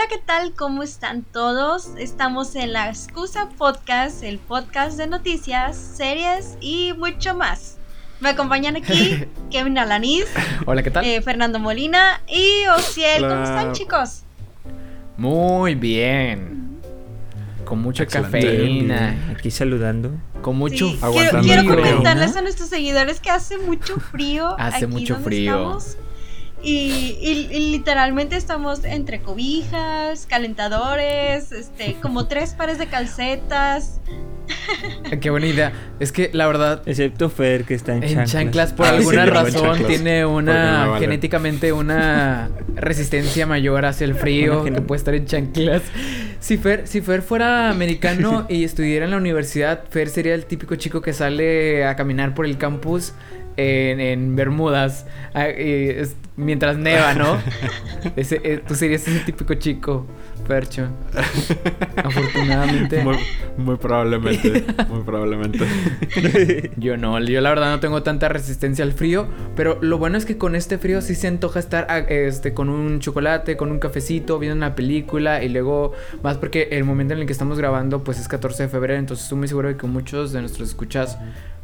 Hola, ¿qué tal? ¿Cómo están todos? Estamos en la Excusa Podcast, el podcast de noticias, series y mucho más. Me acompañan aquí Kevin Alaniz. Hola, ¿qué tal? Eh, Fernando Molina y Ociel. ¿Cómo están, chicos? Muy bien. Con mucha cafeína. Aquí saludando. Con mucho sí, quiero, quiero comentarles a nuestros seguidores que hace mucho frío. hace mucho frío. Estamos. Y, y, literalmente estamos entre cobijas, calentadores, este, como tres pares de calcetas. Qué buena idea. Es que la verdad. Excepto Fer, que está en, en chanclas. por ah, alguna razón tiene una. genéticamente una resistencia mayor hacia el frío. que puede estar en chanclas. Si Fer, si Fer fuera americano y estudiara en la universidad, Fer sería el típico chico que sale a caminar por el campus en, Bermudas ah, mientras neva, ¿no? Ese, eh, tú serías ese típico chico, Percho. Afortunadamente. Muy, probablemente, muy probablemente. yo no, yo la verdad no tengo tanta resistencia al frío, pero lo bueno es que con este frío sí se antoja estar ah, este, con un chocolate, con un cafecito, viendo una película y luego, más porque el momento en el que estamos grabando pues es 14 de febrero, entonces estoy muy seguro de que muchos de nuestros escuchas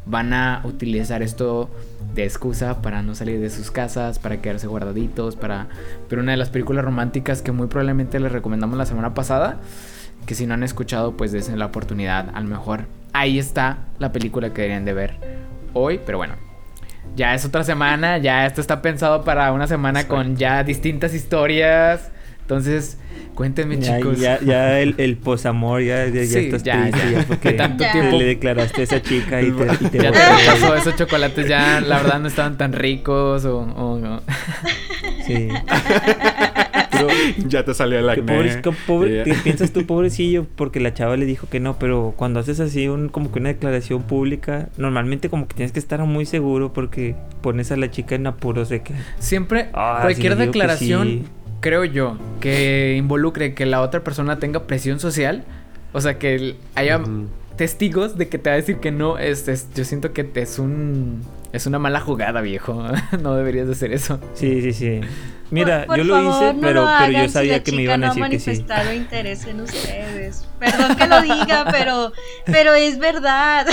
van a utilizar esto de excusa para no salir de sus casas, para quedarse guardaditos, para pero una de las películas románticas que muy probablemente les recomendamos la semana pasada, que si no han escuchado, pues desen la oportunidad, a lo mejor ahí está la película que deberían de ver hoy, pero bueno, ya es otra semana, ya esto está pensado para una semana con ya distintas historias. Entonces, Cuéntenme, chicos. Ya, ya el, el posamor, ya, ya, ya estás ya, triste, ya, porque tanto tiempo le declaraste a esa chica y te, y te Ya te pasó, esos chocolates ya, la verdad, no estaban tan ricos o... o no. Sí. Pero, ya te salió el acné. Pobre, pobre, ¿Qué piensas tú, pobrecillo? Porque la chava le dijo que no, pero cuando haces así un, como que una declaración pública, normalmente como que tienes que estar muy seguro porque pones a la chica en apuros de que... Siempre, ah, cualquier declaración creo yo, que involucre que la otra persona tenga presión social, o sea, que haya testigos de que te va a decir que no, es, yo siento que es un es una mala jugada, viejo. no deberías de hacer eso. Sí, sí, sí. Mira, yo lo hice, pero, pero yo sabía que me iban a decir no que sí. manifestado interés en ustedes. Perdón que lo diga, pero, pero es verdad.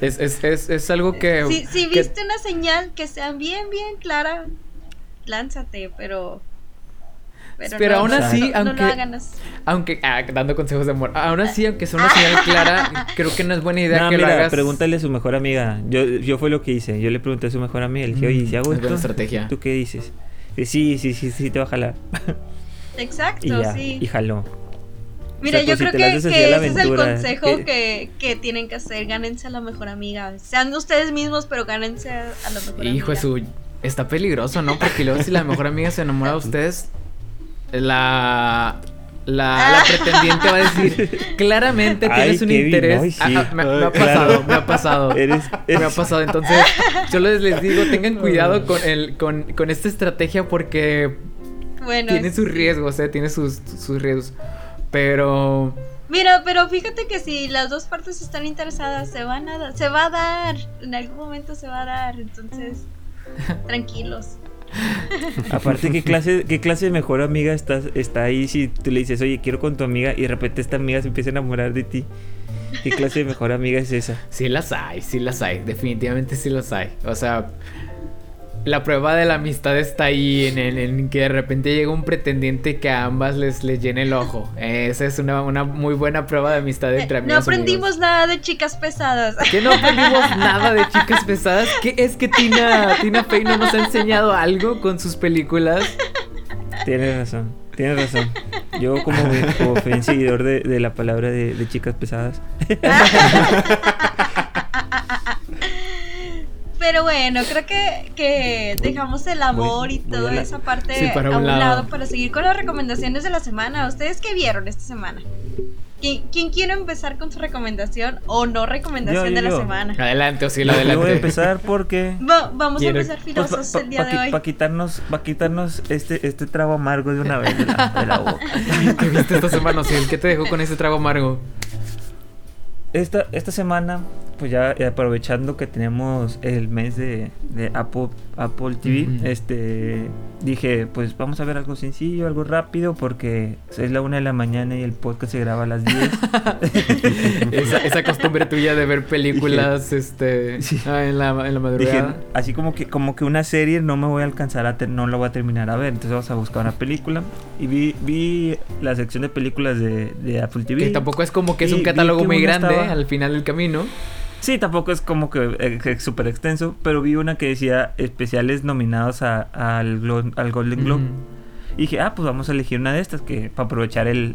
es, es, es, es algo que... Si, si viste una señal que sea bien, bien clara, lánzate, pero... Pero, aún así, aunque, aunque ah, dando consejos de amor, aún así, aunque sea una señal clara, creo que no es buena idea que lo hagas. pregúntale a su mejor amiga. Yo, yo fue lo que hice. Yo le pregunté a su mejor amiga, le dije, oye, si hago esto, estrategia. ¿tú qué dices? Sí, sí, sí, sí, te va a jalar. Exacto, y sí. Y jaló. Mira, yo creo que, ese es el consejo que, que, tienen que hacer. Gánense a la mejor amiga. Sean ustedes mismos, pero gánense a la mejor amiga. Hijo de su está peligroso, ¿no? Porque luego si la mejor amiga se enamora de ustedes, la la, la, pretendiente va a decir claramente tienes un interés. Ah, ah, me, ha pasado, me ha pasado. Me ha pasado. Entonces, yo les, les digo, tengan cuidado con el, con, con esta estrategia porque bueno, tiene sus riesgos, eh, tiene sus, sus riesgos. Pero. Mira, pero fíjate que si las dos partes están interesadas, se van a se va a dar. En algún momento se va a dar. Entonces. Tranquilos. Aparte, ¿qué clase, ¿qué clase de mejor amiga estás, está ahí si tú le dices, oye, quiero con tu amiga y de repente esta amiga se empieza a enamorar de ti? ¿Qué clase de mejor amiga es esa? Sí las hay, sí las hay, definitivamente sí las hay. O sea, la prueba de la amistad está ahí en, en, que de repente llega un pretendiente que a ambas les, les llene el ojo. Esa es una, una muy buena prueba de amistad entre amigos. No aprendimos nada de chicas pesadas. ¿Qué no aprendimos nada de chicas pesadas? ¿Qué es que Tina, Tina Fey no nos ha enseñado algo con sus películas? Tienes razón, tienes razón. Yo como, como seguidor de, de la palabra de, de chicas pesadas. Pero bueno, creo que, que dejamos el amor y toda esa parte a un lado. para seguir con las recomendaciones de la semana. ¿Ustedes qué vieron esta semana? ¿Quién, ¿Quién, quiere empezar con su recomendación o no recomendación de la semana? Adelante, Osilo, adelante. Yo voy a empezar porque... vamos a empezar filosos el día de hoy. Para quitarnos, pa quitarnos este, este trago amargo de una vez de la, boca. ¿Qué viste esta semana, Osilo? ¿Qué te dejó con ese trago amargo? Esta, esta semana pues ya aprovechando que tenemos el mes de, Apple, Apple TV, este dije, pues vamos a ver algo sencillo, algo rápido, porque es la una de la mañana y el podcast se graba a las 10. esa, costumbre tuya de ver películas este, ah, en, la, en la madrugada. así como que, como que una serie no me voy a alcanzar a, no la voy a terminar a ver, entonces vamos a buscar una película. Y vi, vi la sección de películas de, Apple TV. Que tampoco es como que es un catálogo muy grande al final del camino. Sí, tampoco es como que es súper extenso, pero vi una que decía especiales nominados a, al, al Golden Globe. Y dije, ah, pues vamos a elegir una de estas que para aprovechar el,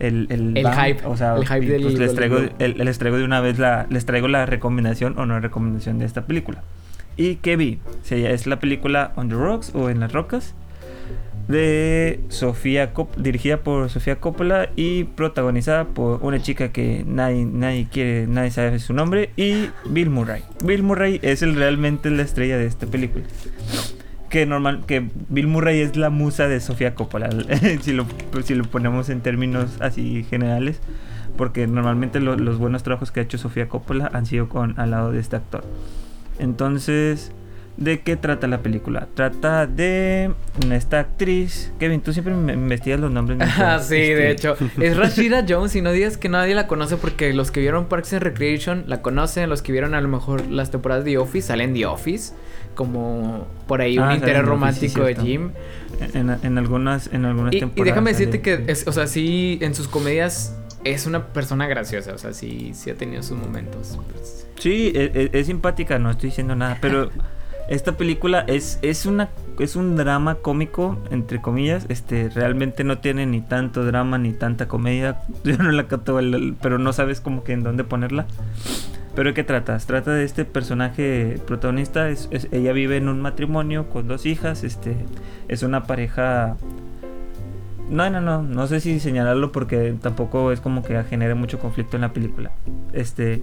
el, el, hype. O sea, el hype del pues les traigo, les traigo de una vez la, les traigo la recomendación o no recomendación de esta película. ¿Y qué vi? es la película On the Rocks o En las Rocas de Sofía dirigida por Sofía Coppola y protagonizada por una chica que nadie, nadie quiere, nadie sabe su nombre y Bill Murray. Bill Murray es el, realmente la estrella de esta película. Que normal, que Bill Murray es la musa de Sofía Coppola, si, lo, si lo ponemos en términos así generales, porque normalmente los buenos trabajos que ha hecho Sofía Coppola han sido con al lado de este actor. Entonces, ¿De qué trata la película? Trata de esta actriz. Kevin, tú siempre me investigas los nombres. Ah, sí, de este, hecho. Es Rashida Jones y no digas que nadie la conoce porque los que vieron Parks and Recreation la conocen, los que vieron a lo mejor las temporadas de The Office salen The Office, como por ahí un ah, interés romántico de Jim. En, algunas, en algunas temporadas. Y déjame decirte que, es, o sea, sí, en sus comedias es una persona graciosa, o sea, sí, sí ha tenido sus momentos. Pues. Sí, es, e, es simpática, no estoy diciendo nada, pero... Esta película es, es, una, es un drama cómico, entre comillas. Este, realmente no tiene ni tanto drama ni tanta comedia. Yo no la capto, pero no sabes como que en dónde ponerla. Pero ¿de qué tratas? Trata de este personaje protagonista. Es, ella vive en un matrimonio con dos hijas. Este, es una pareja. No, no, no. No sé si señalarlo porque tampoco es como que genere mucho conflicto en la película. Este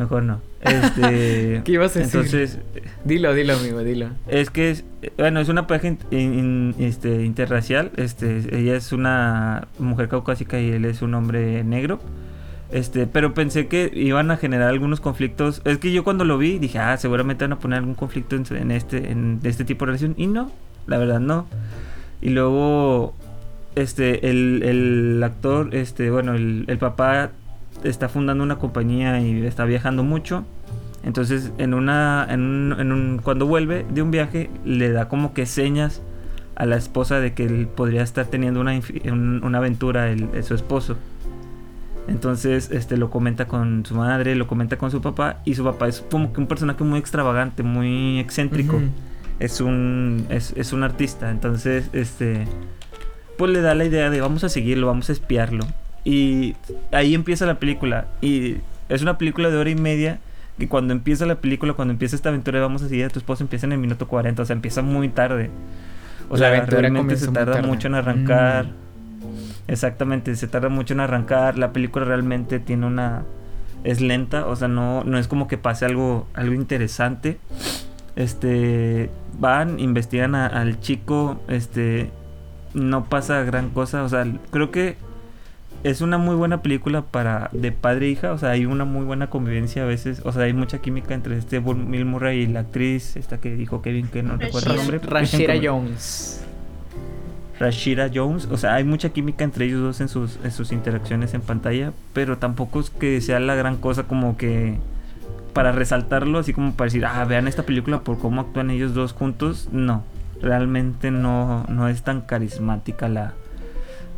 Mejor no. Este, ¿Qué ibas a decir? Entonces, dilo, dilo, amigo, dilo. Es que es, bueno, es una pareja este, interracial. Este, ella es una mujer caucásica y él es un hombre negro. Este, pero pensé que iban a generar algunos conflictos. Es que yo cuando lo vi dije, ah, seguramente van a poner algún conflicto en, este, en este tipo de relación. Y no, la verdad no. Y luego, este, el, el actor, este, bueno, el, el papá está fundando una compañía y está viajando mucho. Entonces, en una, en un, cuando vuelve de un viaje, le da como que señas a la esposa de que él podría estar teniendo una, una aventura el, su esposo. Entonces, este lo comenta con su madre, lo comenta con su papá y su papá es como que un personaje muy extravagante, muy excéntrico. Es un es, es un artista, entonces este pues le da la idea de vamos a seguirlo, vamos a espiarlo. Y ahí empieza la película. Y es una película de hora y media. Que cuando empieza la película, cuando empieza esta aventura, vamos a seguir a tu esposo, empieza en el minuto 40. O sea, empieza muy tarde. O sea, realmente se tarda mucho en arrancar. Mm. Exactamente, se tarda mucho en arrancar. La película realmente tiene una. Es lenta, o sea, no, no es como que pase algo, algo interesante. Este. Van, investigan al chico. Este. No pasa gran cosa. O sea, creo que es una muy buena película para de padre e hija, o sea, hay una muy buena convivencia a veces, o sea, hay mucha química entre este Bill Murray y la actriz, esta que dijo Kevin, que no recuerdo el nombre. Rashira Jones. Rashira Jones, o sea, hay mucha química entre ellos dos en sus, en sus interacciones en pantalla, pero tampoco es que sea la gran cosa como que para resaltarlo, así como para decir, ah, vean esta película por cómo actúan ellos dos juntos, no, realmente no, no es tan carismática la,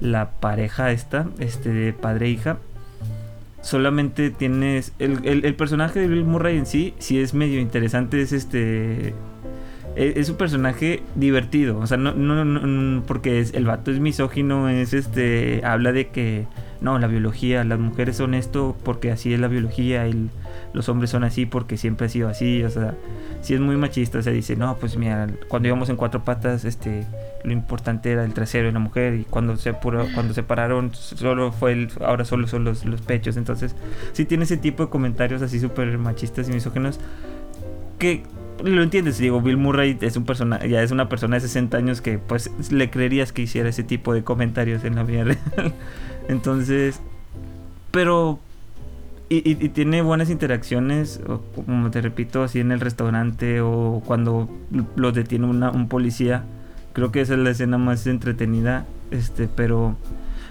la pareja esta, este de padre e hija, solamente tienes el, el, personaje de Bill Murray en sí, si es medio interesante, es este e, es, un personaje divertido, o sea, no, no, no, porque es, el vato es misógino, es este habla de que no, la biología, las mujeres son esto porque así es la biología, y los hombres son así porque siempre ha sido así, o sea, si es muy machista, o sea, dice, no, pues mira, cuando íbamos en cuatro patas, este, lo importante era el trasero de la mujer y cuando se cuando se pararon solo fue el, ahora solo son los, los pechos, entonces, si tiene ese tipo de comentarios así súper machistas y misógenos, que lo entiendes, digo, Bill Murray es un persona, ya es una persona de 60 años que pues le creerías que hiciera ese tipo de comentarios en la vida real. Entonces, pero y, tiene buenas interacciones, como te repito, así en el restaurante o cuando los detiene un policía. Creo que esa es la escena más entretenida, este, pero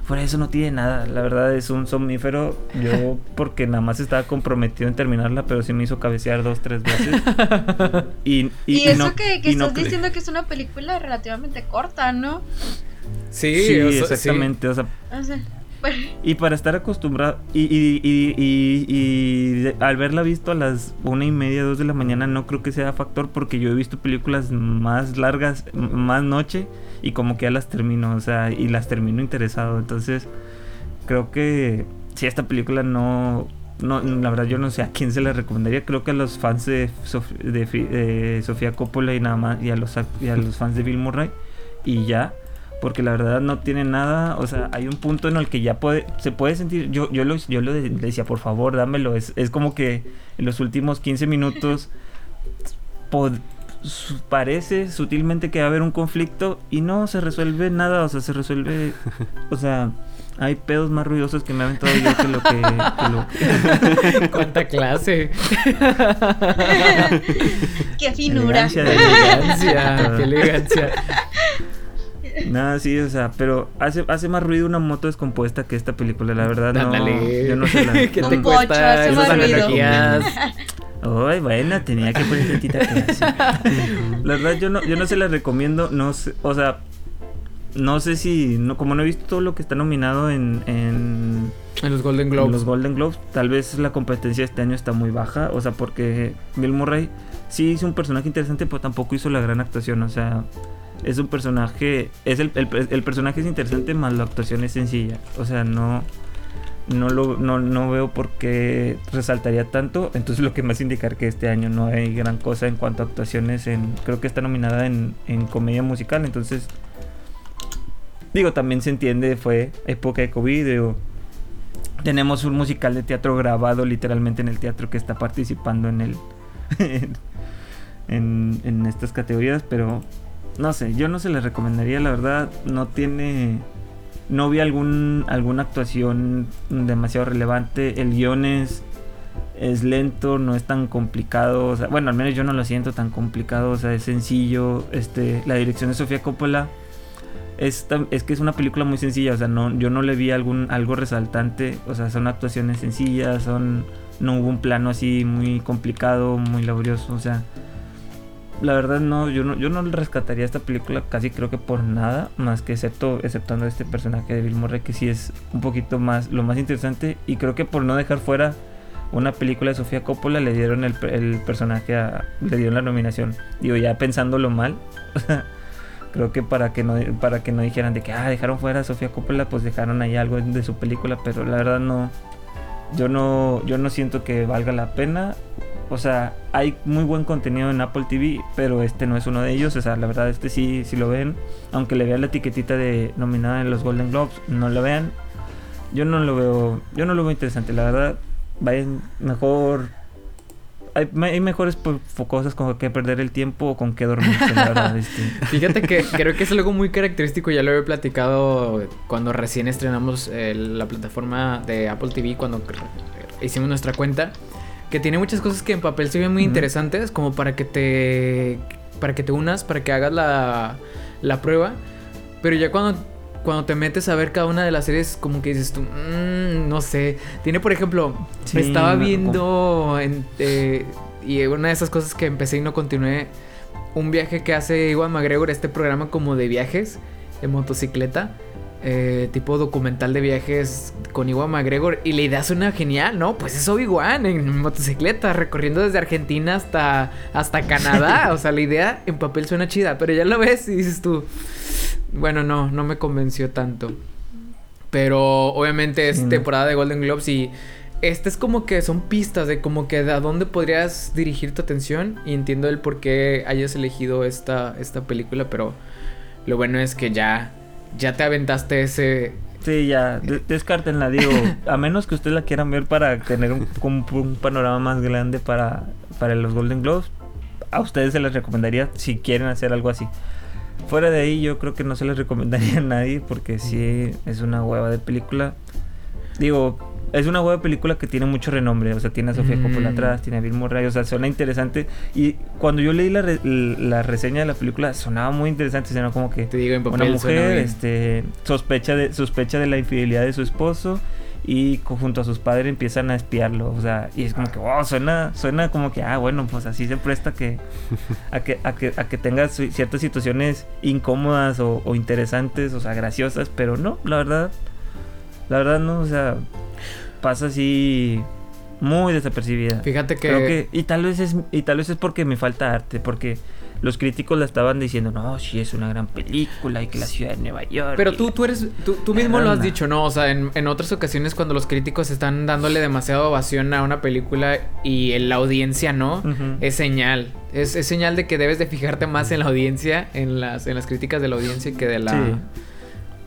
fuera de eso no tiene nada. La verdad es un somnífero. Yo, porque nada más estaba comprometido en terminarla, pero sí me hizo cabecear dos, tres veces. y, eso que, estás diciendo que es una película relativamente corta, ¿no? Sí, exactamente. o sea y para estar acostumbrado, y, y, y, al verla visto a las una y media, dos de la mañana, no creo que sea factor porque yo he visto películas más largas, más noche, y como que ya las termino, o sea, y las termino interesado. Entonces, creo que si esta película no, no, la verdad yo no sé a quién se la recomendaría, creo que a los fans de, de, Sofía Coppola y nada más, y a los, y a los fans de Bill Murray, y ya porque la verdad no tiene nada, o sea, hay un punto en el que ya puede, se puede sentir, yo, yo, lo, yo lo decía, por favor, dámelo, es, es como que en los últimos 15 minutos parece sutilmente que va a haber un conflicto y no se resuelve nada, o sea, se resuelve, o sea, hay pedos más ruidosos que me ha aventado yo que lo que... lo... ¿Cuánta clase? ¡Qué finura! Elegancia, elegancia, qué elegancia. Nada, sí, o sea, pero hace, hace más ruido una moto descompuesta que esta película, la verdad. No, yo no sé la. ¿Qué te cuesta esas analogías? Ay, bueno, tenía que poner tantita clase. La verdad, yo no, yo no se la recomiendo, no sé, o sea, no sé si, no, como no he visto todo lo que está nominado en, en, en los Golden Globes. En los Golden Globes, tal vez la competencia este año está muy baja, o sea, porque Bill Murray sí hizo un personaje interesante, pero tampoco hizo la gran actuación, o sea, es un personaje, es el, el, personaje es interesante, más la actuación es sencilla. O sea, no, no, lo, no, no veo por qué resaltaría tanto. Entonces lo que más indicar que este año no hay gran cosa en cuanto a actuaciones. En, creo que está nominada en, en comedia musical. Entonces, digo, también se entiende, fue época de COVID. tenemos un musical de teatro grabado literalmente en el teatro que está participando en el... en, en estas categorías, pero no sé, yo no se les recomendaría, la verdad, no tiene no vi algún alguna actuación demasiado relevante, el guion es es lento, no es tan complicado, o sea, bueno, al menos yo no lo siento tan complicado, o sea, es sencillo, este la dirección de Sofía Coppola es, es que es una película muy sencilla, o sea, no yo no le vi algún algo resaltante, o sea, son actuaciones sencillas, son no hubo un plano así muy complicado, muy laborioso, o sea, la verdad no, yo no, yo no rescataría esta película casi creo que por nada, más que excepto, exceptando este personaje de Bill Murray que sí es un poquito más, lo más interesante y creo que por no dejar fuera una película de Sofía Coppola le dieron el, personaje a, le dieron la nominación. Digo, ya pensándolo mal, creo que para que no para que no dijeran de que ah, dejaron fuera a Sofía Coppola, pues dejaron ahí algo de su película, pero la verdad no yo no yo no siento que valga la pena o sea, hay muy buen contenido en Apple TV, pero este no es uno de ellos. O sea, la verdad, este sí, si lo ven. Aunque le vean la etiquetita de nominada en los Golden Globes, no lo vean. Yo no lo veo, yo no lo veo interesante, la verdad. Vayan mejor. Hay, mejores cosas con que perder el tiempo o con que dormirse, la verdad. Este. Fíjate que creo que es algo muy característico, ya lo he platicado cuando recién estrenamos eh, la plataforma de Apple TV, cuando hicimos nuestra cuenta que tiene muchas cosas que en papel se ven muy interesantes, como para que te para que te unas, para que hagas la, la prueba. Pero ya cuando, cuando te metes a ver cada una de las series, como que dices tú, mm, no sé. Tiene, por ejemplo, estaba viendo eh, y una de esas cosas que empecé y no continué, un viaje que hace Iwan McGregor, este programa como de viajes de motocicleta. Eh, tipo documental de viajes con Iwan McGregor y la idea suena genial, ¿no? Pues es Obi-Wan en motocicleta, recorriendo desde Argentina hasta, hasta Canadá. o sea, la idea en papel suena chida, pero ya lo ves y dices tú, bueno, no, no me convenció tanto. Pero obviamente es temporada de Golden Globes y este es como que son pistas de como que de a dónde podrías dirigir tu atención y entiendo el por qué hayas elegido esta, esta película, pero lo bueno es que ya ya te aventaste ese... Sí, ya, descártenla, digo, a menos que ustedes la quieran ver para tener un, panorama más grande para, para los Golden Globes, a ustedes se les recomendaría si quieren hacer algo así. Fuera de ahí yo creo que no se les recomendaría a nadie porque sí es una hueva de película. Digo, es una buena película que tiene mucho renombre. O sea, tiene a Sofía mm. Coppola atrás, tiene a Bill Murray. O sea, suena interesante. Y cuando yo leí la, la reseña de la película, sonaba muy interesante. Suena como que Te digo, en una mujer este, sospecha, de, sospecha de la infidelidad de su esposo y junto a sus padres empiezan a espiarlo, o sea, y es como que, wow, suena, suena como que, ah, bueno, pues así se presta que, a, que, a, que, a que tengas ciertas situaciones incómodas o, o, interesantes, o sea, graciosas, pero no, la verdad, la verdad no, o sea, pasa así muy desapercibida. Fíjate que... y tal vez es y tal vez es porque me falta arte, porque los críticos la estaban diciendo, no, sí es una gran película y que la ciudad de Nueva York. Pero tú, tú eres, tú, mismo lo has dicho, ¿no? O sea, en, otras ocasiones cuando los críticos están dándole demasiada ovación a una película y la audiencia no, es señal. Es, señal de que debes de fijarte más en la audiencia, en las, en las críticas de la audiencia que de la...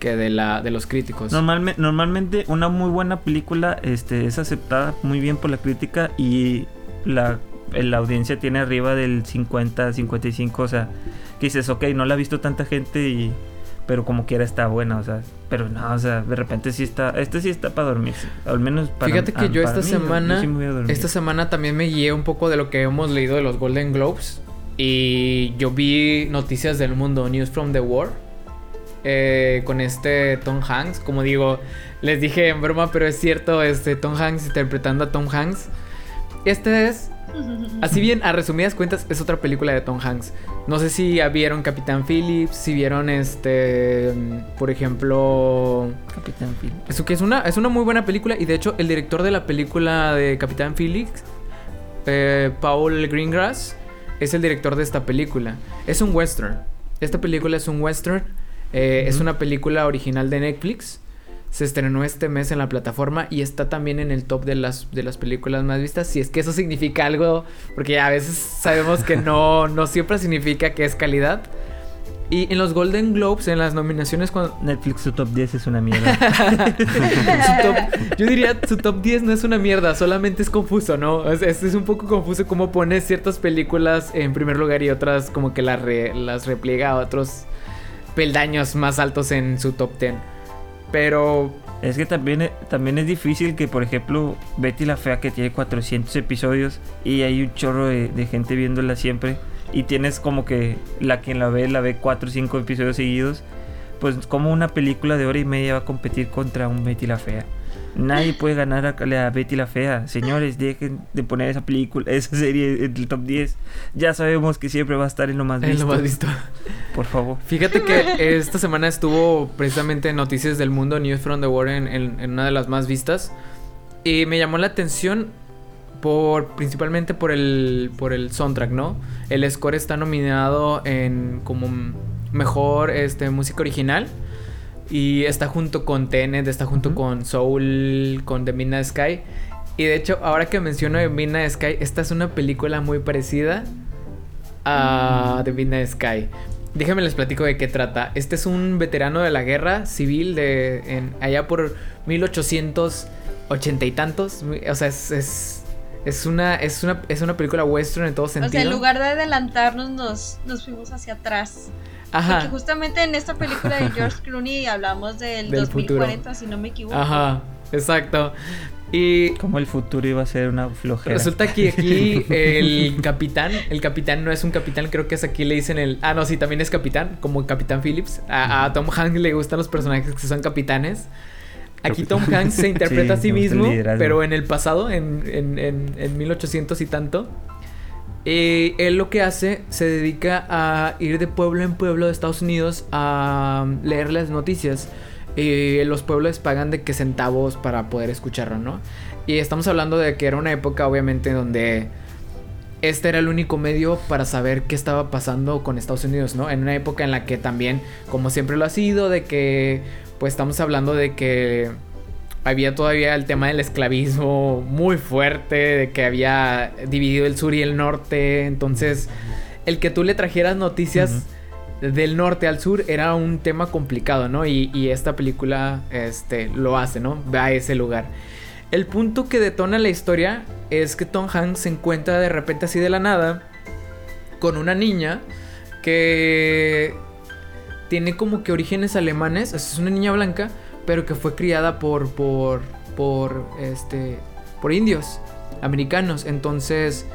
que de la de los críticos. Normalmente, normalmente una muy buena película este, es aceptada muy bien por la crítica y la la audiencia tiene arriba del 50, 55, o sea, que dices, ok, no la ha visto tanta gente y pero como quiera está buena, o sea, pero no, o sea, de repente sí está, este sí está para dormir, al menos para Fíjate que yo esta semana, esta semana también me guié un poco de lo que hemos leído de los Golden Globes y yo vi noticias del mundo, News from the War, eh, con este Tom Hanks, como digo, les dije en broma, pero es cierto, este Tom Hanks interpretando a Tom Hanks. Este es Así bien, a resumidas cuentas, es otra película de Tom Hanks. No sé si vieron Capitán Phillips, si vieron este, por ejemplo, Capitán Phillips. Eso que es una es una muy buena película y de hecho el director de la película de Capitán Phillips, eh, Paul Greengrass, es el director de esta película. Es un western. Esta película es un western. Eh, es una película original de Netflix se estrenó este mes en la plataforma y está también en el top de las, de las películas más vistas. Si es que eso significa algo, porque a veces sabemos que no, no siempre significa que es calidad. Y en los Golden Globes, en las nominaciones cuando... Netflix su top 10 es una mierda. yo diría, su top 10 no es una mierda, solamente es confuso, ¿no? Es, es, un poco confuso cómo pone ciertas películas en primer lugar y otras como que las, las repliega a otros peldaños más altos en su top 10. Pero es que también, también es difícil que, por ejemplo, Betty la Fea, que tiene 400 episodios y hay un chorro de, gente viéndola siempre, y tienes como que la quien la ve, la ve 4 o 5 episodios seguidos, pues como una película de hora y media va a competir contra un Betty la Fea. Nadie puede ganar a, Betty la Fea. Señores, dejen de poner esa película, esa serie en el top 10. Ya sabemos que siempre va a estar en lo más visto. En lo más visto. Por favor. Fíjate que esta semana estuvo precisamente en Noticias del Mundo, News from the World, en, una de las más vistas. Y me llamó la atención por principalmente por el por el soundtrack, ¿no? El score está nominado en como mejor este música original y está junto con Tenet, está junto con Soul, con The Midnight Sky. Y de hecho, ahora que menciono The Midnight Sky, esta es una película muy parecida a The Midnight Sky. Déjenme les platico de qué trata. Este es un veterano de la guerra civil de allá por 1880 y tantos. O sea, es, es, una, es, una, es una película western en todo sentido. O sea, en lugar de adelantarnos, nos, nos fuimos hacia atrás. Ajá. Porque justamente en esta película de George Clooney hablamos del, 2040, si no me equivoco. Ajá, exacto. Y como el futuro iba a ser una flojera. Resulta que aquí el capitán, el capitán no es un capitán, creo que es aquí le dicen el... Ah, no, sí, también es capitán, como Capitán Phillips. A, Tom Hanks le gustan los personajes que son capitanes. Aquí Tom Hanks se interpreta a sí mismo, pero en el pasado, en, en, en, en 1800 y tanto. Eh, él lo que hace, se dedica a ir de pueblo en pueblo de Estados Unidos a leer las noticias. Eh, los pueblos pagan de qué centavos para poder escucharlo, ¿no? Y estamos hablando de que era una época, obviamente, donde este era el único medio para saber qué estaba pasando con Estados Unidos, ¿no? En una época en la que también, como siempre lo ha sido, de que, pues estamos hablando de que había todavía el tema del esclavismo muy fuerte, de que había dividido el sur y el norte. Entonces, el que tú le trajeras noticias del norte al sur era un tema complicado, ¿no? Y, esta película este, lo hace, ¿no? Va a ese lugar. El punto que detona la historia es que Tom Hanks se encuentra de repente así de la nada con una niña que tiene como que orígenes alemanes, es una niña blanca, pero que fue criada por, por, por este por indios americanos. Entonces,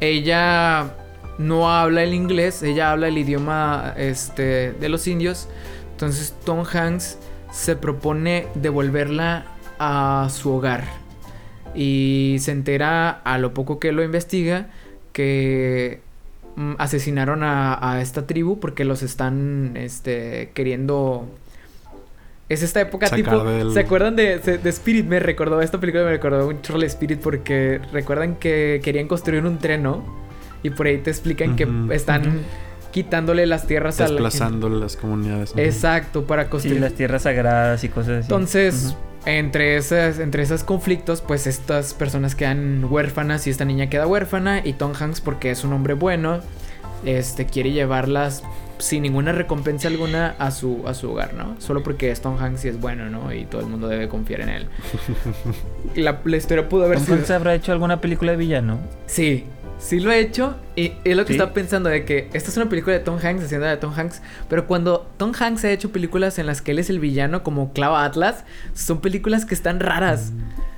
ella no habla el inglés, ella habla el idioma este, de los indios. Entonces, Tom Hanks se propone devolverla a su hogar. Y se entera a lo poco que lo investiga que mm, asesinaron a, esta tribu porque los están este, queriendo es esta época tipo. ¿Se acuerdan de, de, Spirit? Me recordó, esta película me recordó un troll Spirit porque recuerdan que querían construir un tren, ¿no? Y por ahí te explican que están quitándole las tierras a la Desplazando las comunidades. Exacto, para construir. las tierras sagradas y cosas así. Entonces, entre, esas, entre esos conflictos, pues estas personas quedan huérfanas y esta niña queda huérfana. Y Tom Hanks, porque es un hombre bueno, este, quiere llevarlas sin ninguna recompensa alguna a su, a su hogar, ¿no? Solo porque Tom Hanks sí es bueno, ¿no? Y todo el mundo debe confiar en él. la, historia pudo haber sido... Hanks habrá hecho alguna película de villano? Sí, sí lo ha hecho. Y es lo que estaba pensando de que esta es una película de Tom Hanks, haciendo de Tom Hanks. Pero cuando Tom Hanks ha hecho películas en las que él es el villano, como Clava Atlas, son películas que están raras. Mm.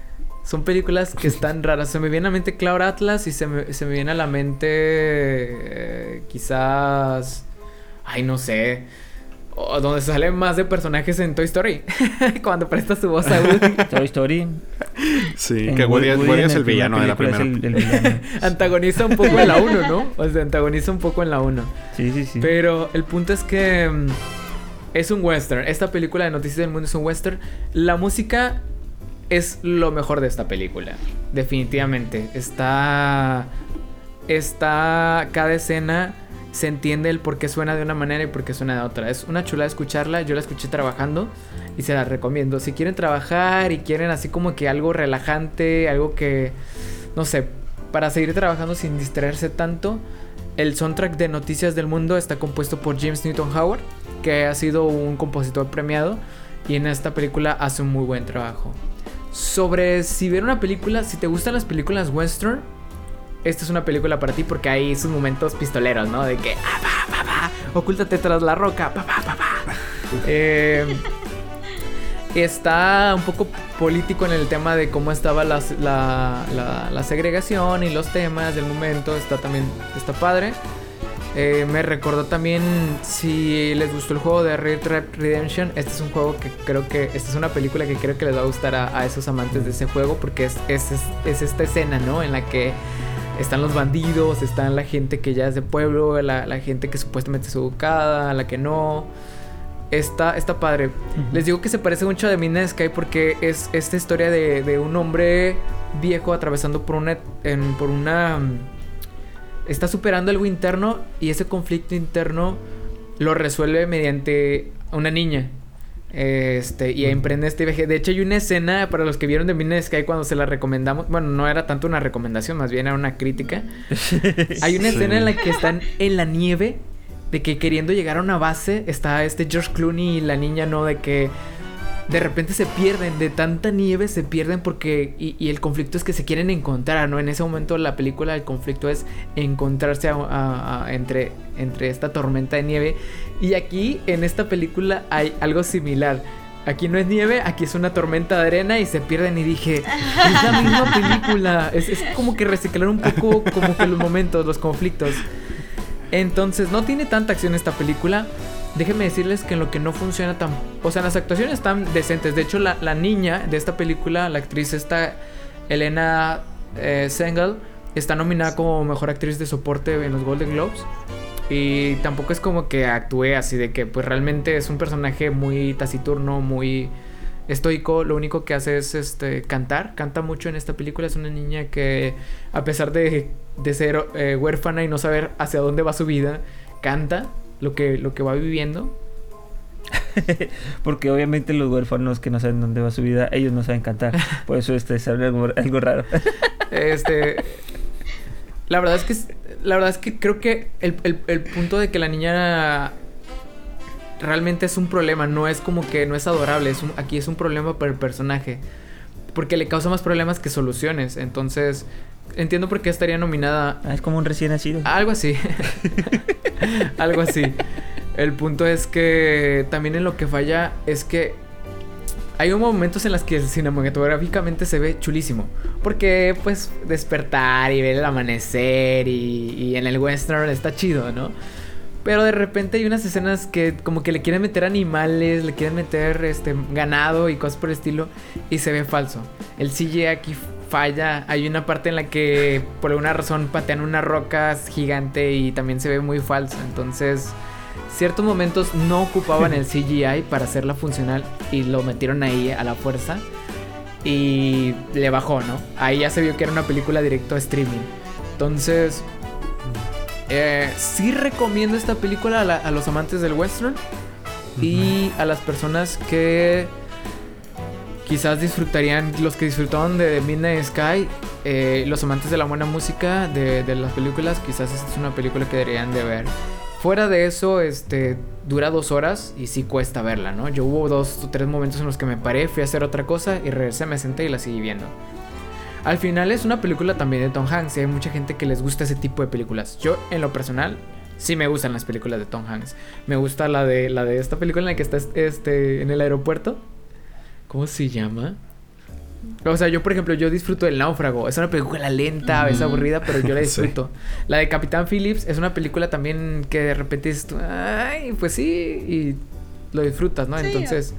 Son películas que están raras. Se me viene a la mente Cloud Atlas y se me, se me viene a la mente eh, quizás ay, no sé. O donde salen más de personajes en Toy Story. Cuando presta su voz a Woody. Toy Story. Sí, que Woody, es el villano de la primera. antagoniza un poco en la 1, ¿no? O sea, antagoniza un poco en la 1. Sí, sí, sí. Pero el punto es que mm, es un western. Esta película de Noticias del Mundo es un western. La música es lo mejor de esta película. Definitivamente. Está. Está. Cada escena se entiende el por qué suena de una manera y por qué suena de otra. Es una chula escucharla, yo la escuché trabajando y se la recomiendo. Si quieren trabajar y quieren así como que algo relajante, algo que, no sé, para seguir trabajando sin distraerse tanto, el soundtrack de Noticias del Mundo está compuesto por James Newton Howard, que ha sido un compositor premiado y en esta película hace un muy buen trabajo. Sobre si ver una película, si te gustan las películas western, esta es una película para ti porque hay sus momentos pistoleros, ¿no? De que, ah, pa, pa, pa, ocúltate tras la roca, pa, pa, pa, pa. Eh, está un poco político en el tema de cómo estaba la, la, la, segregación y los temas del momento. Está también, está padre. Eh, me recordó también, si les gustó el juego de Red Dead Redemption, este es un juego que creo que, esta es una película que creo que les va a gustar a, a esos amantes de ese juego porque es, es, es esta escena, ¿no? En la que están los bandidos, están la gente que ya es de pueblo, la, gente que supuestamente es educada, la que no. Está, está padre. Les digo que se parece mucho a The Sky porque es esta historia de, un hombre viejo atravesando por una, por una... Está superando algo interno y ese conflicto interno lo resuelve mediante una niña. Este, y emprende este viaje. De hecho, hay una escena para los que vieron de Midnight Sky cuando se la recomendamos. Bueno, no era tanto una recomendación, más bien era una crítica. hay una escena en la que están en la nieve, de que queriendo llegar a una base, está este George Clooney y la niña, ¿no? De que de repente se pierden, de tanta nieve se pierden porque, y, el conflicto es que se quieren encontrar, ¿no? En ese momento la película, el conflicto es encontrarse entre, entre esta tormenta de nieve. Y aquí, en esta película, hay algo similar. Aquí no es nieve, aquí es una tormenta de arena y se pierden y dije, es la misma película. Es, es como que reciclar un poco como que los momentos, los conflictos. Entonces, no tiene tanta acción esta película, déjenme decirles que en lo que no funciona tan... O sea, las actuaciones están decentes. De hecho, la, niña de esta película, la actriz esta, Elena eh, Sengel, está nominada como mejor actriz de soporte en los Golden Globes. Y tampoco es como que actúe así de que pues realmente es un personaje muy taciturno, muy estoico. Lo único que hace es este cantar. Canta mucho en esta película. Es una niña que a pesar de, de ser eh, huérfana y no saber hacia dónde va su vida, canta lo que, lo que va viviendo. Porque obviamente los huérfanos que no saben dónde va su vida, ellos no saben cantar. Por eso este es algo, algo raro. este. La verdad es que. La verdad es que creo que el, punto de que la niña realmente es un problema. No es como que no es adorable. Es aquí es un problema para el personaje. Porque le causa más problemas que soluciones. Entonces, entiendo por qué estaría nominada. Ah, es como un recién nacido. Algo así. Algo así. El punto es que también en lo que falla es que hay momentos en los que cinematográficamente se ve chulísimo. Porque, pues, despertar y ver el amanecer y, y en el western está chido, ¿no? Pero de repente hay unas escenas que como que le quieren meter animales, le quieren meter este ganado y cosas por el estilo y se ve falso. El CGI aquí falla. Hay una parte en la que por alguna razón patean una roca gigante y también se ve muy falso. Entonces, ciertos momentos no ocupaban el CGI para hacerla funcional y lo metieron ahí a la fuerza y le bajó, ¿no? Ahí ya se vio que era una película directo a streaming. Entonces, eh, sí recomiendo esta película a, los amantes del western y a las personas que quizás disfrutarían, los que disfrutaron de Midnight Sky, eh, los amantes de la buena música de, las películas, quizás esta es una película que deberían de ver. Fuera de eso, este, dura dos horas y sí cuesta verla, ¿no? Yo hubo dos o tres momentos en los que me paré, fui a hacer otra cosa y regresé, me senté y la seguí viendo. Al final es una película también de Tom Hanks y hay mucha gente que les gusta ese tipo de películas. Yo, en lo personal, sí me gustan las películas de Tom Hanks. Me gusta la de, esta película en la que está este, en el aeropuerto. ¿Cómo se llama? O sea, yo por ejemplo, yo disfruto del náufrago. Es una película lenta, es aburrida, pero yo la disfruto. La de Capitán Phillips es una película también que de repente dices ay, pues sí, y lo disfrutas, ¿no? Entonces,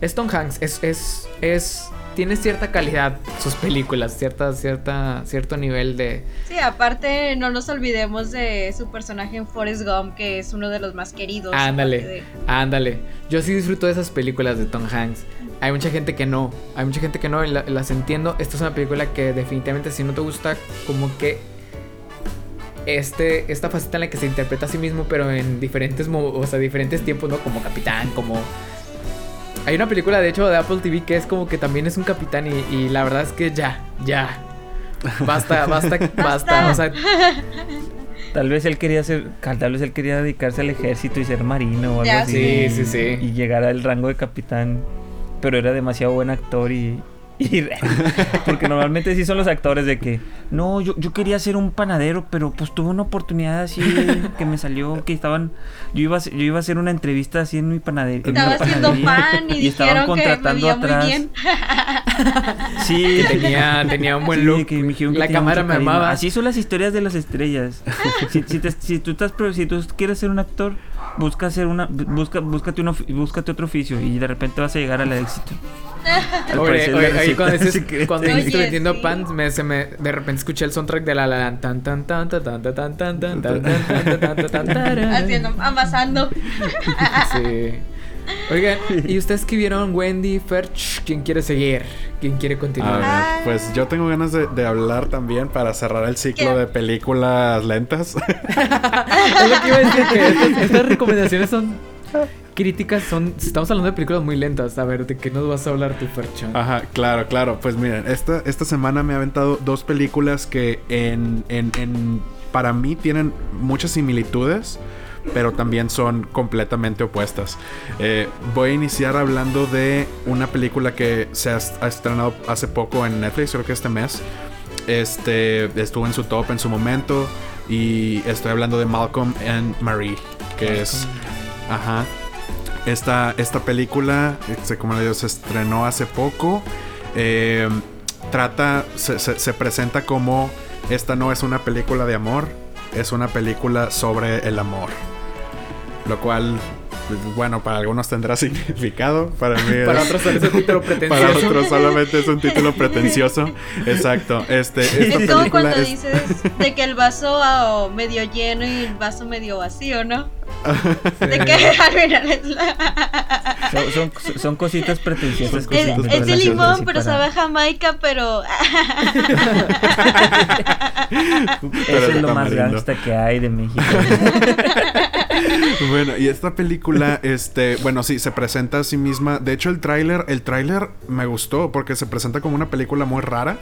es Tom Hanks, es, es, es tiene cierta calidad sus películas, cierta, cierta, cierto nivel de. Sí, aparte no nos olvidemos de su personaje en Forrest Gump, que es uno de los más queridos. Ándale, ándale. Yo sí disfruto de esas películas de Tom Hanks. Hay mucha gente que no, hay mucha gente que no, y las entiendo. Esta es una película que definitivamente si no te gusta, como que este, esta faceta en la que se interpreta a sí mismo, pero en diferentes, o sea, diferentes tiempos, ¿no? Como capitán, como hay una película, de hecho, de Apple TV que es como que también es un capitán y, la verdad es que ya, ya. Basta, basta, basta. O sea, Tal vez él quería ser, tal vez él quería dedicarse al ejército y ser marino o algo así. Sí, sí, sí. Y llegar al rango de capitán. Pero era demasiado buen actor y, porque normalmente sí son los actores de que, no, yo, yo quería ser un panadero, pero pues tuve una oportunidad así que me salió, que estaban, yo iba, yo iba a hacer una entrevista así en mi panadería. Estaba haciendo pan y, estaban contratando atrás. Sí, tenía, tenía un buen look. la cámara me amaba. Así son las historias de las estrellas. si, si, tú estás, si tú quieres ser un actor, busca hacer una, busca, búscate, uno, búscate otro oficio y de repente vas a llegar al éxito. Oye, oye, ahí cuando dices, cuando estoy vendiendo pan, me, se me, de repente escuché el soundtrack de la la tan tan tan tan tan tan tan tan tan tan tan tan tan haciendo amasando. Sí. Oigan, ¿y ustedes que vieron Wendy Ferch? ¿Quién quiere seguir? ¿Quién quiere continuar? pues yo tengo ganas de, de, hablar también para cerrar el ciclo de películas lentas. es lo que iba a decir, que estas recomendaciones son críticas son. Estamos hablando de películas muy lentas. A ver, ¿de qué nos vas a hablar tu Ferchon? Ajá, claro, claro. Pues miren, esta, esta semana me ha aventado dos películas que en, en, en para mí tienen muchas similitudes pero también son completamente opuestas. Eh, voy a iniciar hablando de una película que se ha, estrenado hace poco en Netflix, creo que este mes. Este estuvo en su top en su momento y estoy hablando de Malcolm and Marie, que es, ajá, esta, esta película, este, como le digo, se estrenó hace poco. Eh, trata, se, se, presenta como esta no es una película de amor, es una película sobre el amor. Lo cual bueno, para algunos tendrá significado, para mí para otros es un título pretencioso. Para otros solamente es un título pretencioso. Exacto. Este, es como cuando dices de que el vaso ah, medio lleno y el vaso medio vacío, ¿no? De que al final es la... son, son, cositas pretenciosas. es, de limón, pero sabe a Jamaica, pero... Eso es lo más gangsta que hay de México. bueno, y esta película, este, bueno, sí, se presenta a sí misma. De hecho, el tráiler, el tráiler me gustó porque se presenta como una película muy rara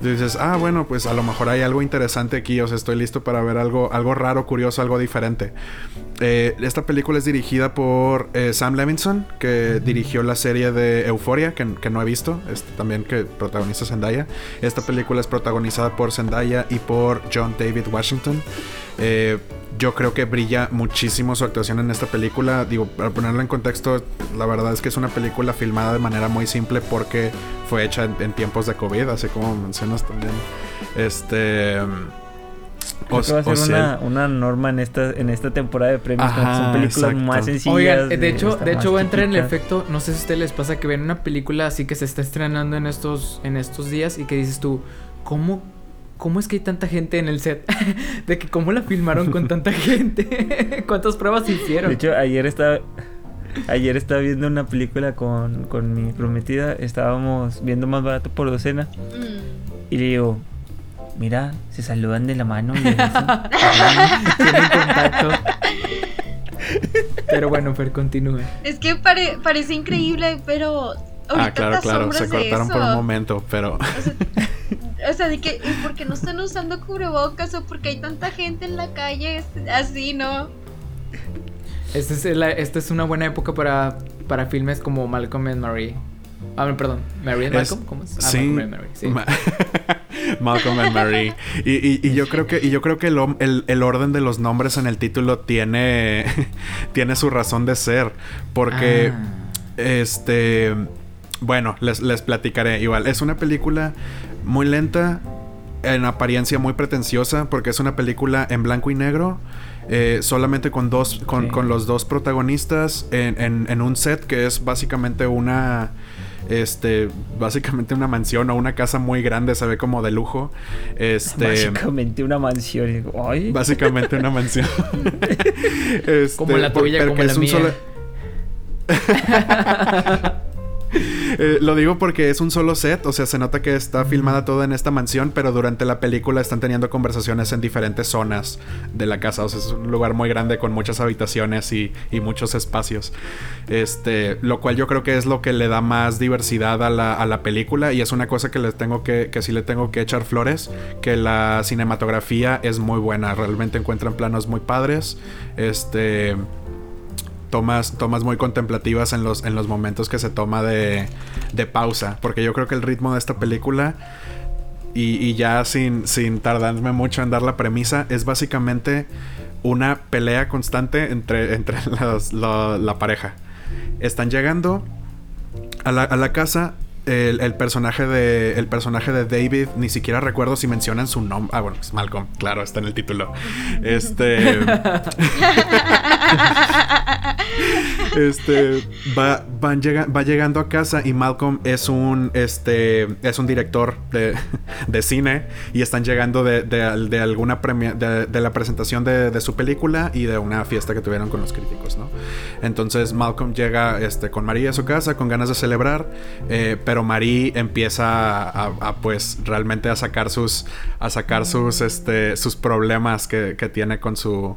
dices, ah, bueno, pues a lo mejor hay algo interesante aquí, o sea, estoy listo para ver algo, algo raro, curioso, algo diferente. Eh, esta película es dirigida por eh, Sam Levinson, que dirigió la serie de Euphoria, que, no he visto, este, también que protagoniza Zendaya. Esta película es protagonizada por Zendaya y por John David Washington. Eh, yo creo que brilla muchísimo su actuación en esta película. Digo, para ponerla en contexto, la verdad es que es una película filmada de manera muy simple porque fue hecha en, tiempos de COVID, así como mencionas también. Este. o, va a ser una, norma en esta, en esta temporada de premios. son películas más sencillas. Oigan, de, hecho, de hecho va a entrar en el efecto. No sé si a ustedes les pasa que ven una película así que se está estrenando en estos, en estos días y que dices tú, ¿cómo ¿cómo es que hay tanta gente en el set? de que cómo la filmaron con tanta gente. ¿Cuántas pruebas hicieron? De hecho, ayer estaba ayer estaba viendo una película con, con mi prometida, estábamos viendo más barato por docena. Mm. Y le digo, mira, se saludan de la mano y tienen contacto. Pero bueno, Fer, continúe. Es que parece increíble, pero ah, claro, claro, se cortaron por un momento, pero... O sea, de que, ¿por qué no están usando cubrebocas o porque hay tanta gente en la calle? Así, ¿no? Esta es, esta es una buena época para, para filmes como Malcolm and Marie. Ah, perdón, Mary and Malcolm, ¿cómo es? Ah, sí. Malcolm and Mary, sí. Malcolm and Marie. Y, y, yo creo que, y yo creo que el, el, orden de los nombres en el título tiene, tiene su razón de ser. Porque, ah. este, bueno, les, les platicaré igual. Es una película muy lenta, en apariencia muy pretenciosa, porque es una película en blanco y negro. Eh, solamente con dos con, con, los dos protagonistas en, en, un set que es básicamente una este básicamente una mansión o una casa muy grande se ve como de lujo este básicamente una mansión básicamente una mansión. Como la tuya como la mía Eh, lo digo porque es un solo set, o sea, se nota que está filmada toda en esta mansión, pero durante la película están teniendo conversaciones en diferentes zonas de la casa. O sea, es un lugar muy grande con muchas habitaciones y, muchos espacios. Este, lo cual yo creo que es lo que le da más diversidad a la, película y es una cosa que le tengo que, que sí le tengo que echar flores, que la cinematografía es muy buena, realmente encuentran planos muy padres. Este tomas, tomas muy contemplativas en los, en los momentos que se toma de, de pausa. Porque yo creo que el ritmo de esta película, y, ya sin, sin tardarme mucho en dar la premisa, es básicamente una pelea constante entre, entre la, pareja. Están llegando a la, a la casa el, personaje de el personaje de David ni siquiera recuerdo si mencionan su nombre. Ah, bueno, es Malcolm, claro, está en el título. Este Este va van va llegando a casa y Malcolm es un este es un director de, de cine y están llegando de, de, alguna premia de, la presentación de, su película y de una fiesta que tuvieron con los críticos, ¿no? Entonces Malcolm llega este con María a su casa con ganas de celebrar, eh, pero Marie empieza a, pues realmente a sacar sus a sacar sus este sus problemas que, tiene con su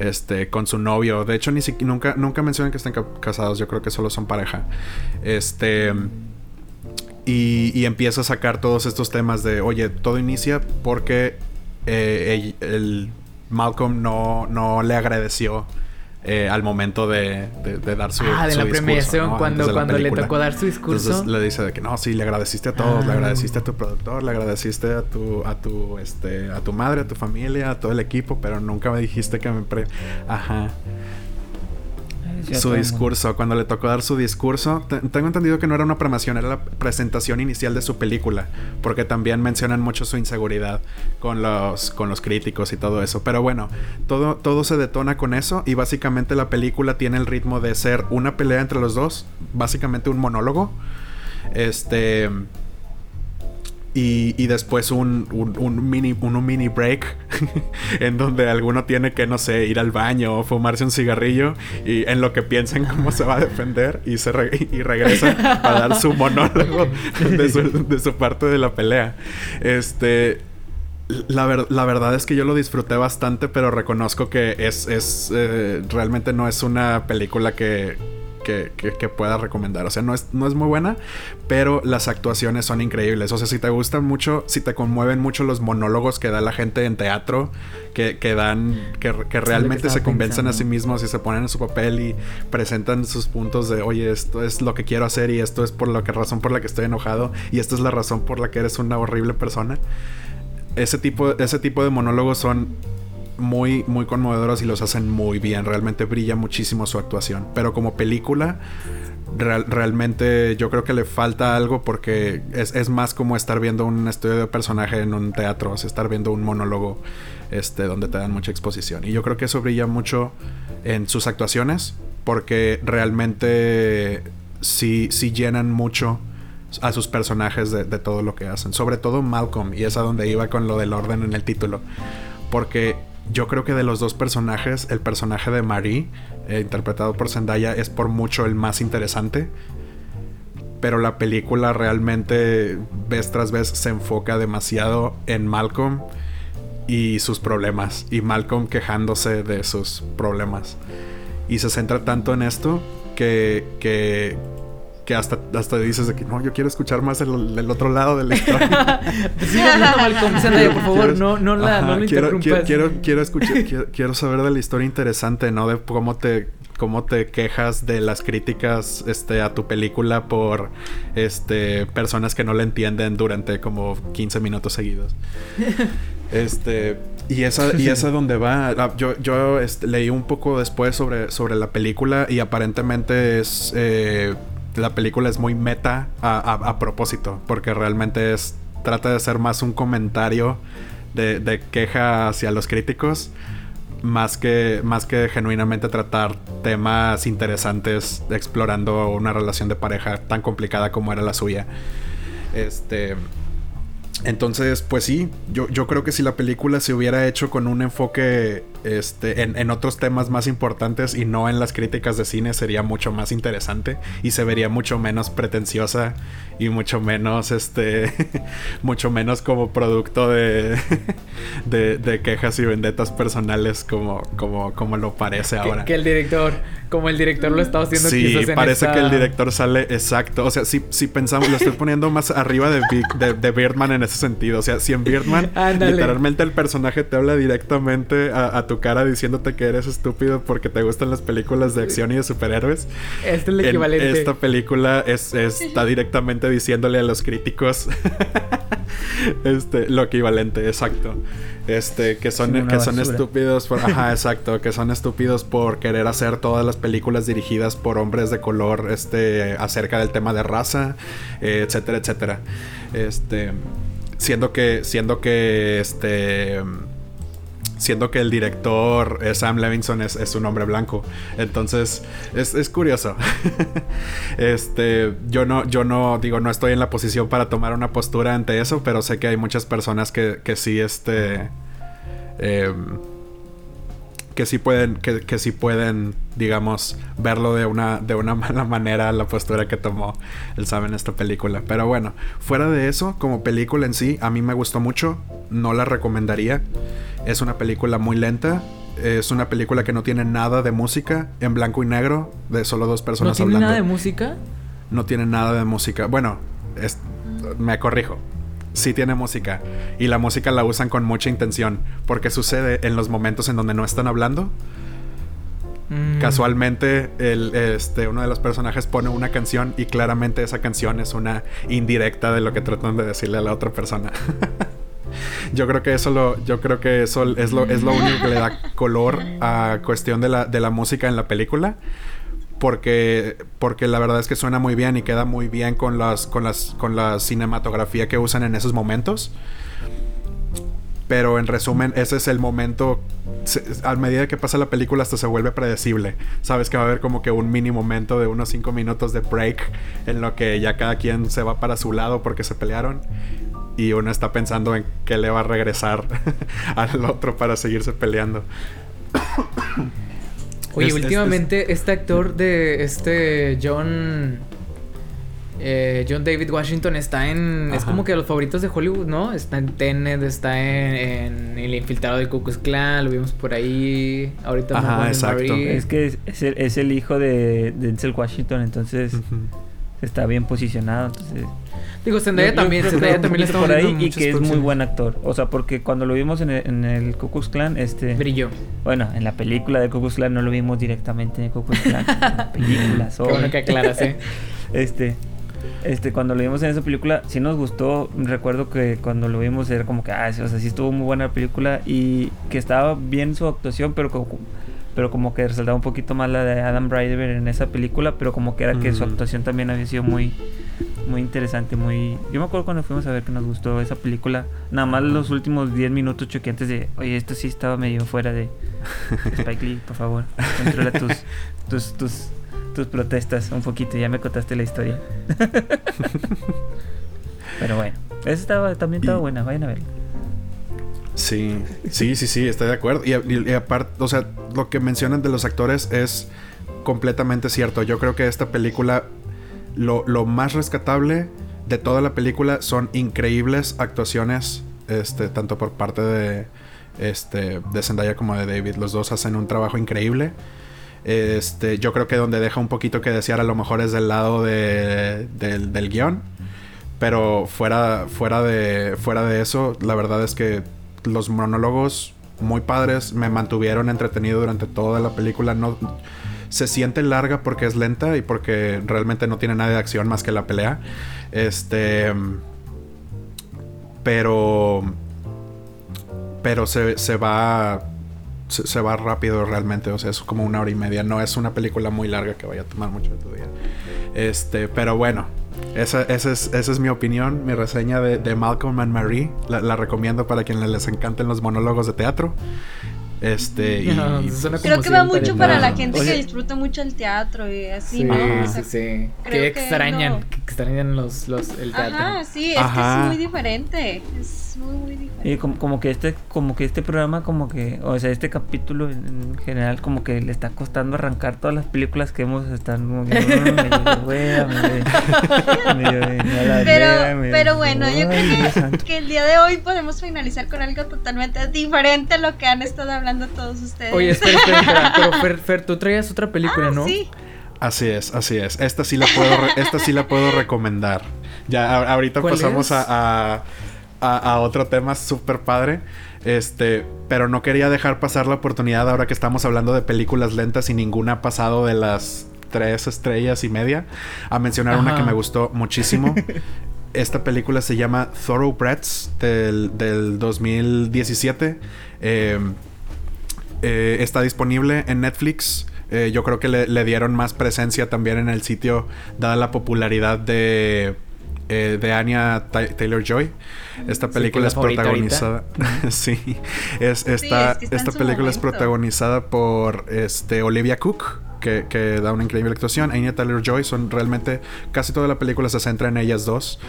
este con su novio. De hecho ni nunca mencionan que estén casados, yo creo que solo son pareja. Este y, empieza a sacar todos estos temas de, oye, todo inicia porque eh, Malcolm no, no le agradeció eh, al momento de, dar su, ah, de la premiación, cuando, cuando le tocó dar su discurso. Entonces le dice de que no, sí, le agradeciste a todos, le ah. agradeciste a tu productor, le agradeciste a tu, a tu, este, a tu madre, a tu familia, a todo el equipo, pero nunca me dijiste que me pre... Ajá su discurso, cuando le tocó dar su discurso, tengo entendido que no era una promoción, era la presentación inicial de su película, porque también mencionan mucho su inseguridad con los, con los críticos y todo eso. Pero bueno, todo, todo se detona con eso y básicamente la película tiene el ritmo de ser una pelea entre los dos, básicamente un monólogo. Este y, después un, un, mini, un, mini break en donde alguno tiene que, no sé, ir al baño o fumarse un cigarrillo y en lo que piensen cómo se va a defender y, se y regresa a dar su monólogo de su, de su, parte de la pelea. Este, la, la, verdad es que yo lo disfruté bastante, pero reconozco que es, es eh, realmente no es una película que, que, pueda recomendar. O sea, no es, no es muy buena, pero las actuaciones son increíbles. O sea, si te gustan mucho, si te conmueven mucho los monólogos que da la gente en teatro, que, dan, que, realmente se convencen a sí mismos y se ponen en su papel y presentan sus puntos de, oye, esto es lo que quiero hacer y esto es por la que razón por la que estoy enojado y esta es la razón por la que eres una horrible persona. Ese tipo, ese tipo de monólogos son muy, muy conmovedoras y los hacen muy bien. Realmente brilla muchísimo su actuación. Pero como película, realmente yo creo que le falta algo porque es, más como estar viendo un estudio de personaje en un teatro, es estar viendo un monólogo este, donde te dan mucha exposición. Y yo creo que eso brilla mucho en sus actuaciones porque realmente sí, sí llenan mucho a sus personajes de, de, todo lo que hacen. Sobre todo Malcolm, y es a donde iba con lo del orden en el título. Porque yo creo que de los dos personajes, el personaje de Marie, eh, interpretado por Zendaya, es por mucho el más interesante. Pero la película realmente, vez tras vez, se enfoca demasiado en Malcolm y sus problemas. Y Malcolm quejándose de sus problemas. Y se centra tanto en esto que, que, que hasta, hasta dices de que no, yo quiero escuchar más el, otro lado de la historia. sí, Malcolm, por favor, no, no la no quiero, quiero, quiero, quiero, escuchar, quiero, saber de la historia interesante, ¿no? De cómo te cómo te quejas de las críticas este, a tu película por este, personas que no la entienden durante como 15 minutos seguidos. Este, y esa, y esa donde va. Ah, yo, yo este, leí un poco después sobre, sobre la película y aparentemente es eh, la película es muy meta a, propósito, porque realmente es trata de ser más un comentario de, queja hacia los críticos, más que, más que genuinamente tratar temas interesantes explorando una relación de pareja tan complicada como era la suya. Este. Entonces, pues sí, yo, yo creo que si la película se hubiera hecho con un enfoque este, en, otros temas más importantes y no en las críticas de cine sería mucho más interesante y se vería mucho menos pretenciosa y mucho menos este mucho menos como producto de, de, quejas y vendetas personales como, como, como lo parece ahora. Que, el director, como el director lo está haciendo Sí, parece que el director sale exacto. O sea, si, si pensamos, lo estoy poniendo más arriba de, de, de Birdman en ese sentido. O sea, si en Birdman literalmente el personaje te habla directamente a, a tu cara diciéndote que eres estúpido porque te gustan las películas de acción y de superhéroes. Este es el equivalente. esta película es, está directamente diciéndole a los críticos este, lo equivalente, exacto. Este, que son, que son estúpidos por, ajá, exacto, que son estúpidos por querer hacer todas las películas dirigidas por hombres de color, este, acerca del tema de raza, eh, etcétera, etcétera. Este, siendo que, siendo que, este, siendo que el director eh, Sam Levinson es, un hombre blanco. Entonces, es, curioso. este, yo no, yo no, digo, no estoy en la posición para tomar una postura ante eso, pero sé que hay muchas personas que, que sí, este. Que sí pueden, que, que sí pueden, digamos, verlo de una, de una mala manera la postura que tomó el Sam en esta película. Pero bueno, fuera de eso, como película en sí, a mí me gustó mucho, no la recomendaría. Es una película muy lenta. Es una película que no tiene nada de música, en blanco y negro, de solo dos personas hablando. ¿No tiene nada de música? No tiene nada de música. Bueno, me corrijo. Sí tiene música. Y la música la usan con mucha intención. Porque sucede en los momentos en donde no están hablando. Mm. Casualmente, el, este, uno de los personajes pone una canción y claramente esa canción es una indirecta de lo que tratan de decirle a la otra persona. yo creo que eso lo, yo creo que eso es lo, es lo único que le da color a cuestión de la, de la música en la película. Porque, porque la verdad es que suena muy bien y queda muy bien con las, con las, con la cinematografía que usan en esos momentos. Pero en resumen, ese es el momento. a medida que pasa la película, hasta se vuelve predecible. Sabes que va a haber como que un mini momento de unos 5 minutos de break en lo que ya cada quien se va para su lado porque se pelearon y uno está pensando en qué le va a regresar al otro para seguirse peleando. Oye, últimamente este actor de este John eh, John David Washington está en. Es como que los favoritos de Hollywood, ¿no? Está en Tenet, está en, El Infiltrado de Ku Clan, lo vimos por ahí. Ahorita Ajá, exacto. Es que es, el, hijo de, Denzel Washington, entonces está bien posicionado. Entonces Digo, Zendaya también, Zendaya también está por ahí y que es muy buen actor. O sea, porque cuando lo vimos en el, en el Ku este... Brilló. Bueno, en la película de Ku Clan no lo vimos directamente en el Ku Klux Klan. en la película, Qué bueno que aclaras, ¿eh? este... este, cuando lo vimos en esa película, sí nos gustó. Recuerdo que cuando lo vimos era como que, ah, sí, o sea, sí estuvo muy buena la película y que estaba bien su actuación, pero como, pero como que resaltaba un poquito más la de Adam Driver en esa película, pero como que era que su actuación también había sido muy, muy interesante, muy... Yo me acuerdo cuando fuimos a ver que nos gustó esa película, nada más los últimos 10 minutos choqueantes de, oye, esto sí estaba medio fuera de Spike Lee, por favor, controla tus, tus, tus, tus protestas un poquito, ya me contaste la historia. Pero bueno, esa estaba, también estaba buena, vayan a verla. Sí, sí, sí, sí, estoy de acuerdo. Y, aparte, o sea, lo que mencionan de los actores es completamente cierto. Yo creo que esta película, lo, lo más rescatable de toda la película son increíbles actuaciones, este, tanto por parte de, este, de Zendaya como de David. Los dos hacen un trabajo increíble. Este, yo creo que donde deja un poquito que desear a lo mejor es del lado de, del, del guion. Pero fuera, fuera, de, fuera de eso, la verdad es que los monólogos muy padres me mantuvieron entretenido durante toda la película. No, se siente larga porque es lenta y porque realmente no tiene nada de acción más que la pelea. Este. Pero. Pero se, se va se, va rápido realmente, o sea, es como una hora y media, no es una película muy larga que vaya a tomar mucho de tu día. Este, pero bueno, esa, esa, es, esa es mi opinión, mi reseña de, Malcolm and Marie, la, la, recomiendo para quienes les encanten los monólogos de teatro. Este, y, creo que va mucho para la gente que disfruta mucho el teatro y así, ¿no? sí, sí. Que extrañan, que, extrañan los, los, el teatro. Ajá, sí, es que es muy diferente. Es muy, muy diferente. Y como, como, que este, como que este programa, como que, o sea, este capítulo en, general, como que le está costando arrancar todas las películas que hemos estado pero, pero bueno, yo creo que, que el día de hoy podemos finalizar con algo totalmente diferente a lo que han estado hablando todos ustedes. Oye, espera, espera, pero Fer, Fer, tú traías otra película, ah, ¿no? Sí. Así es, así es. Esta sí la puedo, esta sí la puedo recomendar. Ya, ahorita pasamos a, a, otro tema súper padre. Este, pero no quería dejar pasar la oportunidad ahora que estamos hablando de películas lentas y ninguna ha pasado de las tres estrellas y media a mencionar una que me gustó muchísimo. Esta película se llama Thoroughbreds del, del 2017. Eh, eh, está disponible en Netflix. Eh, yo creo que le, dieron más presencia también en el sitio, dada la popularidad de, eh, de Anya Taylor Joy. Esta película es protagonizada. sí, es, esta, esta película es protagonizada por este, Olivia Cook. Que, que, da una increíble actuación. Anya Taylor Joy son realmente. Casi toda la película se centra en ellas dos.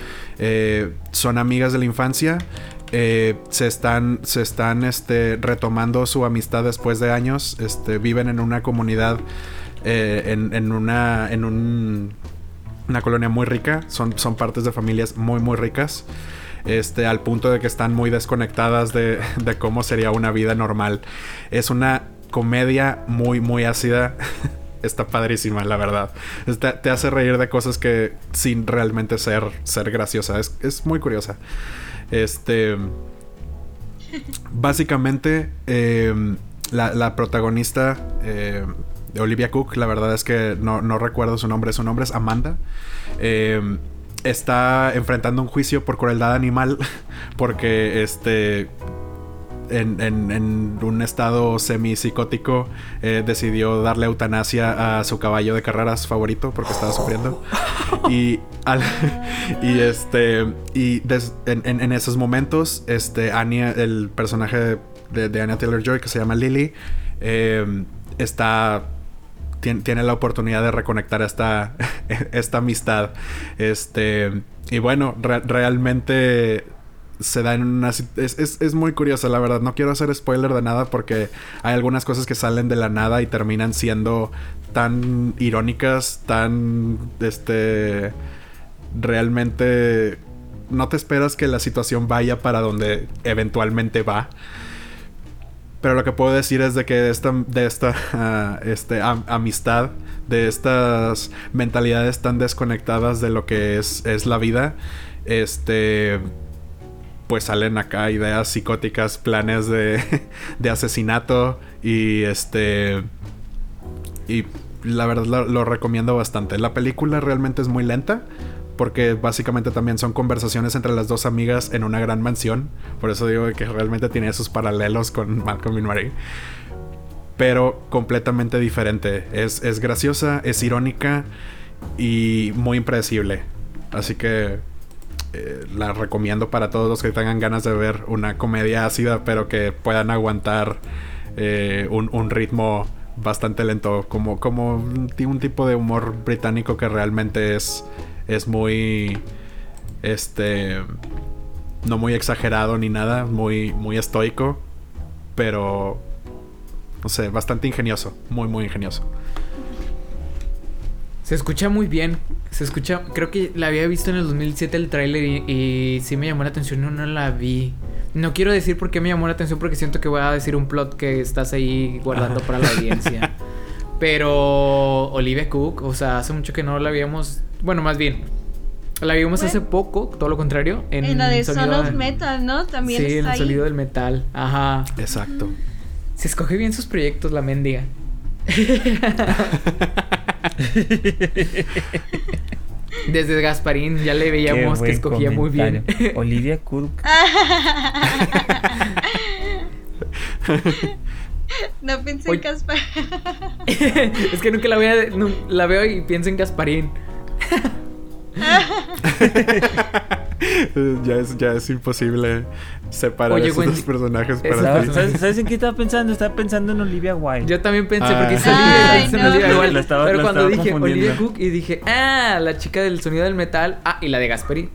son amigas de la infancia. Eh, se están, se están este, retomando su amistad después de años. Este, viven en una comunidad, eh, en, una, en una colonia muy rica. Son, son partes de familias muy, muy ricas. Este, al punto de que están muy desconectadas de, de cómo sería una vida normal. Es una comedia muy, muy ácida. Está padrísima, la verdad. te hace reír de cosas que sin realmente ser, ser graciosa. Es, es muy curiosa. Este. Básicamente, em, la, protagonista eh, Olivia Cook, la verdad es que no, recuerdo su nombre, su nombre es Amanda. Em, está enfrentando un juicio por crueldad animal porque este en, un estado semi-psicótico, eh, decidió darle eutanasia a su caballo de carreras favorito porque estaba sufriendo. Y, este. Y en, esos momentos, este, Anya, el personaje de, de Anya Taylor Joy, que se llama Lily, eh, está tiene, la oportunidad de reconectar esta, esta amistad. Este, y bueno, realmente se da en una... Es, es, muy curioso, la verdad. No quiero hacer spoiler de nada porque hay algunas cosas que salen de la nada y terminan siendo tan irónicas, tan... Este... Realmente... No te esperas que la situación vaya para donde eventualmente va. Pero lo que puedo decir es de que esta, de esta ah, este, amistad, de estas mentalidades tan desconectadas de lo que es, es la vida, este pues salen acá ideas psicóticas, planes de, de asesinato y este... Y la verdad lo, recomiendo bastante. La película realmente es muy lenta porque básicamente también son conversaciones entre las dos amigas en una gran mansión. Por eso digo que realmente tiene sus paralelos con Malcolm y Marie. Pero completamente diferente. Es, es graciosa, es irónica y muy impredecible. Así que eh, la recomiendo para todos los que tengan ganas de ver una comedia ácida, pero que puedan aguantar eh, un, ritmo bastante lento, como, como un, tipo de humor británico que realmente es, es muy, este, no muy exagerado ni nada, muy, muy estoico, pero, no sé, bastante ingenioso, muy, muy ingenioso. Se escucha muy bien. Se escucha. Creo que la había visto en el 2007 el tráiler y, y, sí me llamó la atención. No, no la vi. No quiero decir por qué me llamó la atención porque siento que voy a decir un plot que estás ahí guardando para la audiencia. Pero Olivia Cook, o sea, hace mucho que no la habíamos. Bueno, más bien. La vimos hace poco, todo lo contrario. En, la de Son of Metal, ¿no? También sí, en el sonido del metal. Ajá. Exacto. Se escoge bien sus proyectos, la mendiga. Desde Gasparín ya le veíamos que escogía muy bien. Olivia Cook. no pensé en Gasparín. es que nunca la veo, la veo y pienso en Gasparín. ya, es, ya es imposible separar esos dos personajes para ti. ¿sabes, en qué estaba pensando? Estaba pensando en Olivia Wilde. Yo también pensé, porque es Olivia, Wilde. Pero cuando dije Olivia Cook y dije, ah, la chica del sonido del metal. Ah, y la de Gasparín.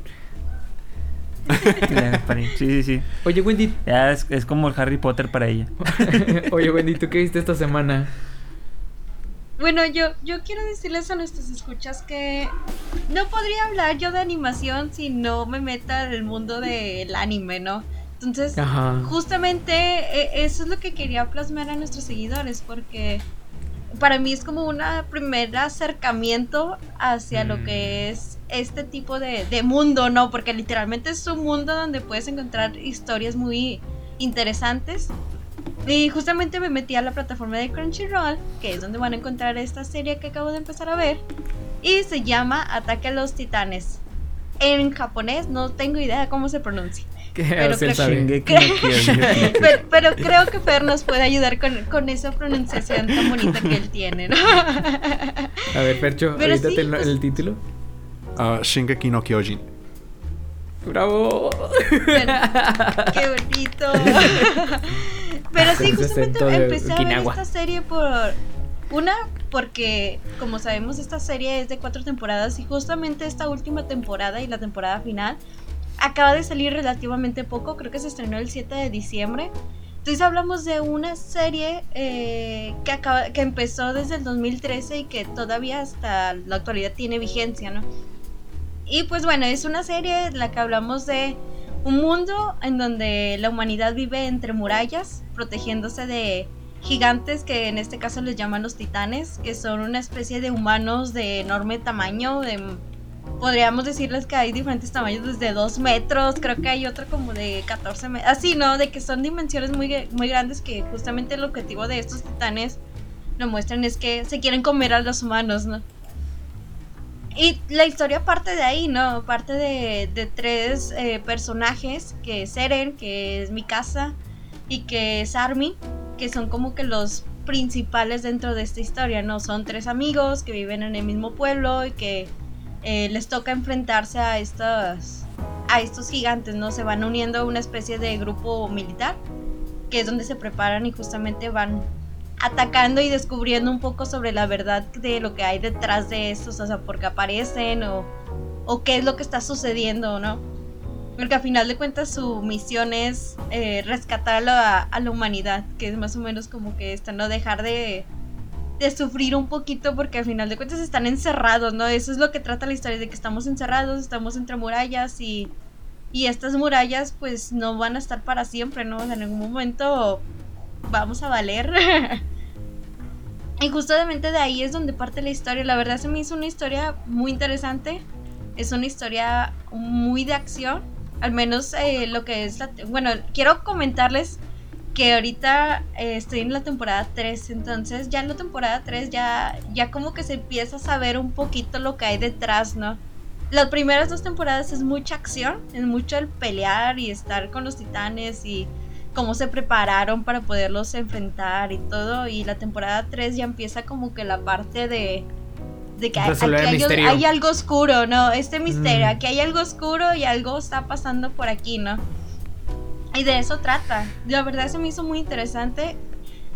Sí, sí, sí. Oye, Wendy. Ya es, es como el Harry Potter para ella. Oye, Wendy, ¿tú qué viste esta semana? Bueno, yo, yo quiero decirles a nuestros escuchas que no podría hablar yo de animación si no me meta en el mundo del anime, ¿no? Entonces, justamente e, eso es lo que quería plasmar a nuestros seguidores, porque para mí es como un primer acercamiento hacia lo que mm. es este tipo de, de, mundo, ¿no? Porque literalmente es un mundo donde puedes encontrar historias muy interesantes y justamente me metí a la plataforma de Crunchyroll, que es donde van a encontrar esta serie que acabo de empezar a ver. Y se llama Ataque a los Titanes. En japonés no tengo idea de cómo se pronuncia. Pero creo, que, pero, creo que Fer nos puede ayudar con, esa pronunciación tan bonita que él tiene, ¿no? A ver, Percho, ahorita el, pues el, título. Uh, Shingeki no Kyojin. ¡Bravo! ¡Qué bonito! Pero sí, justamente empecé a ver esta serie por. Una, porque como sabemos, esta serie es de cuatro temporadas y justamente esta última temporada y la temporada final acaba de salir relativamente poco, creo que se estrenó el 7 de diciembre. Entonces hablamos de una serie eh, que, acaba, que empezó desde el 2013 y que todavía hasta la actualidad tiene vigencia, ¿no? Y pues bueno, es una serie en la que hablamos de un mundo en donde la humanidad vive entre murallas, protegiéndose de gigantes que en este caso les llaman los titanes, que son una especie de humanos de enorme tamaño, de, podríamos decirles que hay diferentes tamaños desde 2 metros, creo que hay otro como de 14 metros, así, ¿no? De que son dimensiones muy, muy grandes que justamente el objetivo de estos titanes lo muestran es que se quieren comer a los humanos, ¿no? Y la historia parte de ahí, ¿no? Parte de, de tres eh, personajes, que es Eren, que es Mikasa, y que es Army, que son como que los principales dentro de esta historia, ¿no? Son tres amigos que viven en el mismo pueblo y que eh, les toca enfrentarse a estos, a estos gigantes, ¿no? Se van uniendo a una especie de grupo militar, que es donde se preparan y justamente van atacando y descubriendo un poco sobre la verdad de lo que hay detrás de estos, o sea, por qué aparecen o, o qué es lo que está sucediendo, ¿no? Porque a final de cuentas su misión es eh, rescatar a la, humanidad, que es más o menos como que esto, no dejar de, de sufrir un poquito porque al final de cuentas están encerrados, ¿no? Eso es lo que trata la historia, de que estamos encerrados, estamos entre murallas y, y estas murallas pues no van a estar para siempre, ¿no? en algún momento vamos a valer. y justamente de ahí es donde parte la historia. La verdad se me hizo una historia muy interesante. Es una historia muy de acción. Al menos eh, lo que es la... Bueno, quiero comentarles que ahorita eh, estoy en la temporada 3, entonces ya en la temporada 3 ya, ya como que se empieza a saber un poquito lo que hay detrás, ¿no? las primeras dos temporadas es mucha acción, es mucho el pelear y estar con los titanes y cómo se prepararon para poderlos enfrentar y todo. Y la temporada 3 ya empieza como que la parte de, de que hay, algo oscuro, ¿no? Este misterio, mm. que hay algo oscuro y algo está pasando por aquí, ¿no? Y de eso trata. La verdad se me hizo muy interesante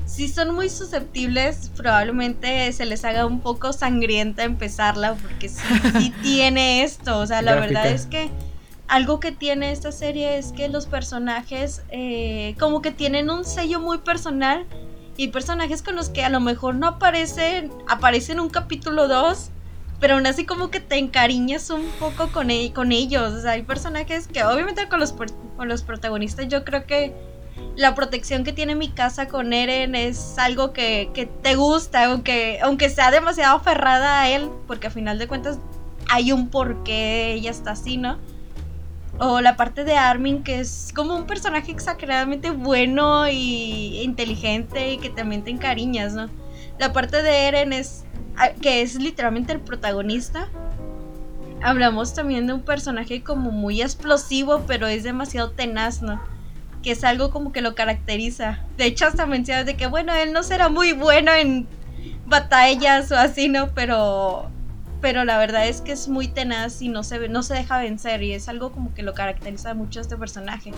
si son muy susceptibles, probablemente se les haga un poco sangrienta empezarla, porque sí, tiene esto. O sea, la verdad es que algo que tiene esta serie es que los personajes eh, como que tienen un sello muy personal y personajes con los que a lo mejor no aparecen, aparecen un capítulo 2, pero aún así como que te encariñas un poco con, e, con ellos. O sea, hay personajes que obviamente con los, con los protagonistas yo creo que la protección que tiene mi casa con Eren es algo que, te gusta, aunque, aunque sea demasiado aferrada a él, porque a final de cuentas hay un porqué ella está así, ¿no? O la parte de Armin, que es como un personaje exageradamente bueno y inteligente y que también te encariñas, ¿no? La parte de Eren es ah, que es literalmente el protagonista. Hablamos también de un personaje como muy explosivo, pero es demasiado tenaz, ¿no? que es algo como que lo caracteriza. De hecho, hasta mencionas de que, bueno, él no será muy bueno en batallas o así, ¿no? Pero, pero la verdad es que es muy tenaz y no se, no se deja vencer y es algo como que lo caracteriza mucho a este personaje.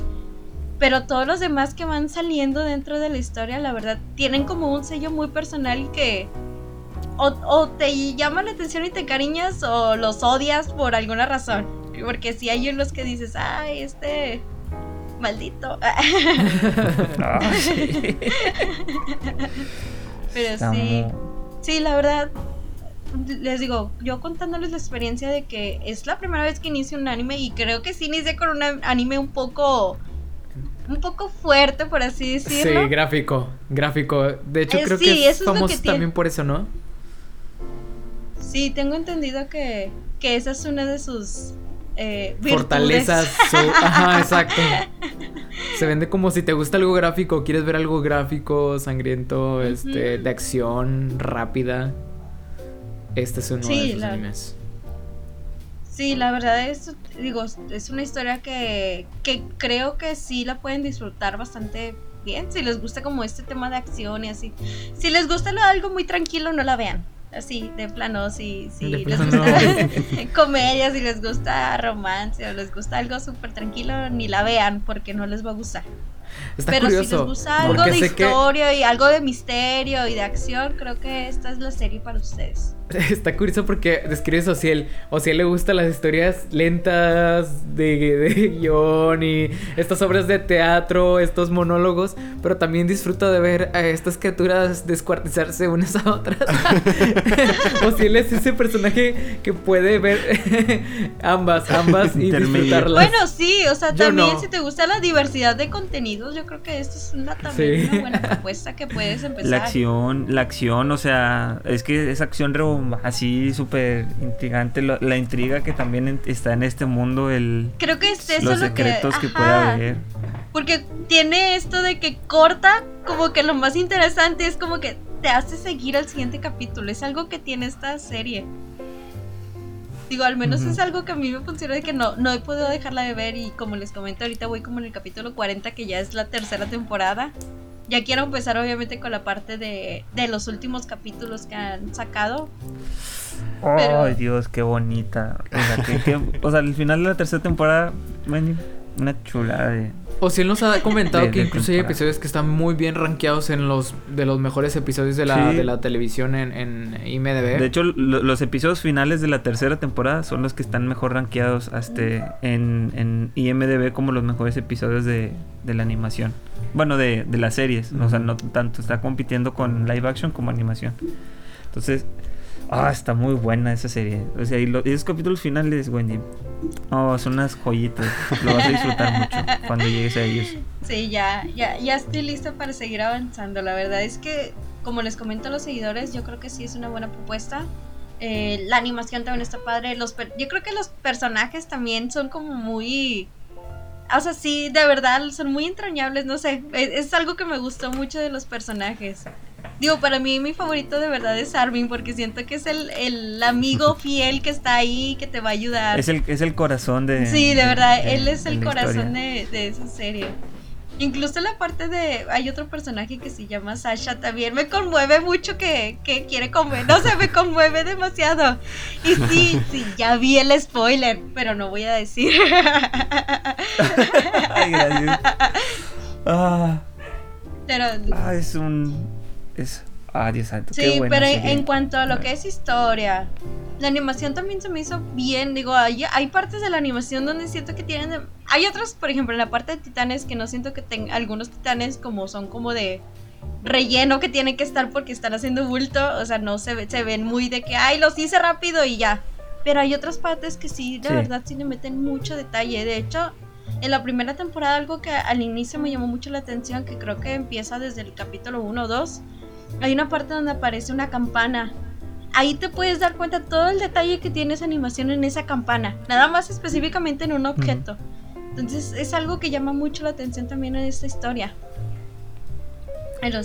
Pero todos los demás que van saliendo dentro de la historia, la verdad, tienen como un sello muy personal que o, o te llaman la atención y te cariñas o los odias por alguna razón. Porque si hay unos que dices, ay, este maldito. Ah, Pero sí. Sí, la verdad. Les digo, yo contándoles la experiencia de que es la primera vez que inicio un anime y creo que sí inicié con un anime un poco un poco fuerte, por así decirlo. Sí, gráfico, gráfico. De hecho, eh, creo que es famoso también por eso, ¿no? Sí, tengo entendido que, que esa es una de sus eh, fortalezas. Ajá, exacto. Se vende como si te gusta algo gráfico, quieres ver algo gráfico, sangriento, este, de acción, rápida. Este es uno de los animes. Sí, la verdad es, digo, es una historia que, que creo que sí la pueden disfrutar bastante bien. Si les gusta como este tema de acción y así. Si les gusta algo muy tranquilo, no la vean así, de plano, si, si les gusta comedia, si les gusta romance o les gusta algo súper tranquilo, ni la vean porque no les va a gustar. Pero si les gusta algo de historia y algo de misterio y de acción, creo que esta es la serie para ustedes. Está curioso porque describe a Ociel. Ociel le gustan las historias lentas de, de guion y estas obras de teatro, estos monólogos, pero también disfruta de ver a estas criaturas descuartizarse unas a otras. Ociel es ese personaje que puede ver ambas, ambas y disfrutarlas. Bueno, sí, o sea, también si te gusta la diversidad de contenidos, yo creo que esto es una, también una buena propuesta que puedes empezar. La acción, la acción, o sea, es que es acción así súper intrigante la intriga que también está en este mundo el creo que es eso los secretos que, puede haber. porque tiene esto de que corta como que lo más interesante es como que te hace seguir al siguiente capítulo es algo que tiene esta serie. Digo al menos es algo que a mí me funciona de que no no he podido dejarla de ver y como les comento ahorita voy como en el capítulo 40 que ya es la tercera temporada ya quiero empezar obviamente con la parte de, de los últimos capítulos que han sacado. Ay, Dios, qué bonita. O sea, al final de la tercera temporada, una chulada de... O si él nos ha comentado que incluso hay episodios que están muy bien rankeados en los de los mejores episodios de la, de la televisión en, en IMDb. De hecho, los episodios finales de la tercera temporada son los que están mejor rankeados este, en, en IMDb como los mejores episodios de, de la animación. Bueno, de, de las series. O sea, no tanto. Está compitiendo con live action como animación. Entonces, ah, está muy buena esa serie. O sea, y, esos capítulos finales, Wendy. Oh, son unas joyitas. Lo vas a disfrutar mucho cuando llegues a ellos. Sí, ya, ya, ya estoy lista para seguir avanzando. La verdad es que, como les comento a los seguidores, yo creo que sí es una buena propuesta. Eh, la animación también está padre. Los yo creo que los personajes también son como muy o sea, sí, de verdad, son muy entrañables, no sé, es, algo que me gustó mucho de los personajes. Digo, para mí mi favorito de verdad es Armin porque siento que es el, el amigo fiel que está ahí, que te va a ayudar. Es el, es el corazón de... Sí, de, verdad, él es el corazón de, de, esa serie. Incluso la parte de. Hay otro personaje que se llama Sasha también. Me conmueve mucho que, que quiere comer. No sé, me conmueve demasiado. Y sí, sí, ya vi el spoiler, pero no voy a decir. Ay, gracias. Ah. Pero. Ah, es un. Es. Ah, Dios santo. Sí, pero en cuanto a lo que es historia, la animación también se me hizo bien. Digo, hay, hay partes de la animación donde siento que tienen. Hay otros, por ejemplo, en la parte de titanes que no siento que tengan. Algunos titanes como son como de relleno que tienen que estar porque están haciendo bulto. O sea, no se, se ven muy de que, ay, los hice rápido y ya. Pero hay otras partes que sí, de verdad, sí le meten mucho detalle. De hecho, en la primera temporada, algo que al inicio me llamó mucho la atención, que creo que empieza desde el capítulo 1 o 2 hay una parte donde aparece una campana. Ahí te puedes dar cuenta todo el detalle que tiene esa animación en esa campana. Nada más específicamente en un objeto. Entonces es algo que llama mucho la atención también en esta historia.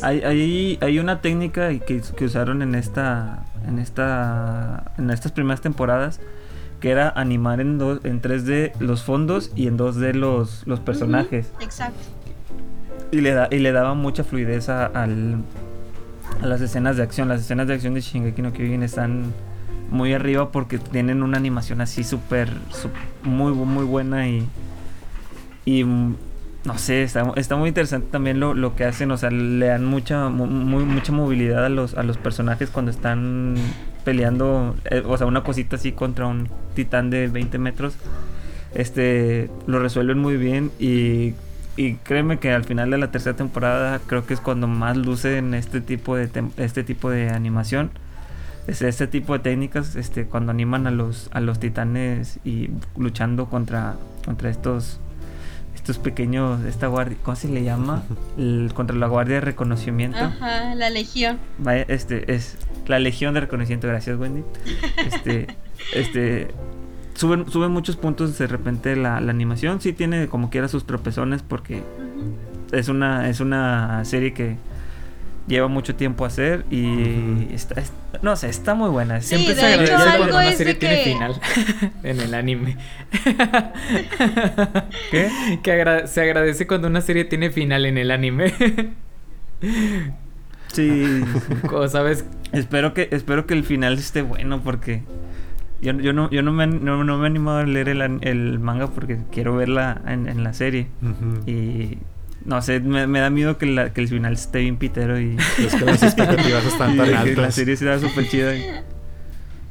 Hay, hay, una técnica que, que, usaron en esta, en esta, en estas primeras temporadas que era animar en, dos, en 3D los fondos y en 2D los, los personajes. exacto. Y le, da, y le daba mucha fluidez al, a las escenas de acción. Las escenas de acción de Shingeki no Kyojin están muy arriba porque tienen una animación así súper, muy, muy buena y, y no sé, está, está muy interesante también lo, lo, que hacen, o sea, le dan mucha, mucha movilidad a los, a los personajes cuando están peleando, eh, o sea, una cosita así contra un titán de 20 metros. Este, lo resuelven muy bien y y créeme que al final de la tercera temporada creo que es cuando más luce en este tipo de este tipo de animación este, este tipo de técnicas este cuando animan a los a los titanes y luchando contra contra estos estos pequeños esta guardia cómo se le llama contra la guardia de reconocimiento. Ajá la legión. Vaya, este es la legión de reconocimiento gracias Wendy. Este este suben, suben muchos puntos de repente la, animación. Sí tiene como quiera sus tropezones porque es, una, es una serie que lleva mucho tiempo a hacer y está, no sé, está muy buena. Siempre se agradece cuando una serie tiene final en el anime. ¿Qué? Que se agradece cuando una serie tiene final en el anime. sí. Sabes. Espero que, espero que el final esté bueno porque yo, yo, no, yo no, me, no, me he animado a leer el, el manga porque quiero verla en, en la serie. Y no sé, me, me, da miedo que, la, que el final esté bien pitero y... Es que las expectativas están tan altas. La serie será súper chida.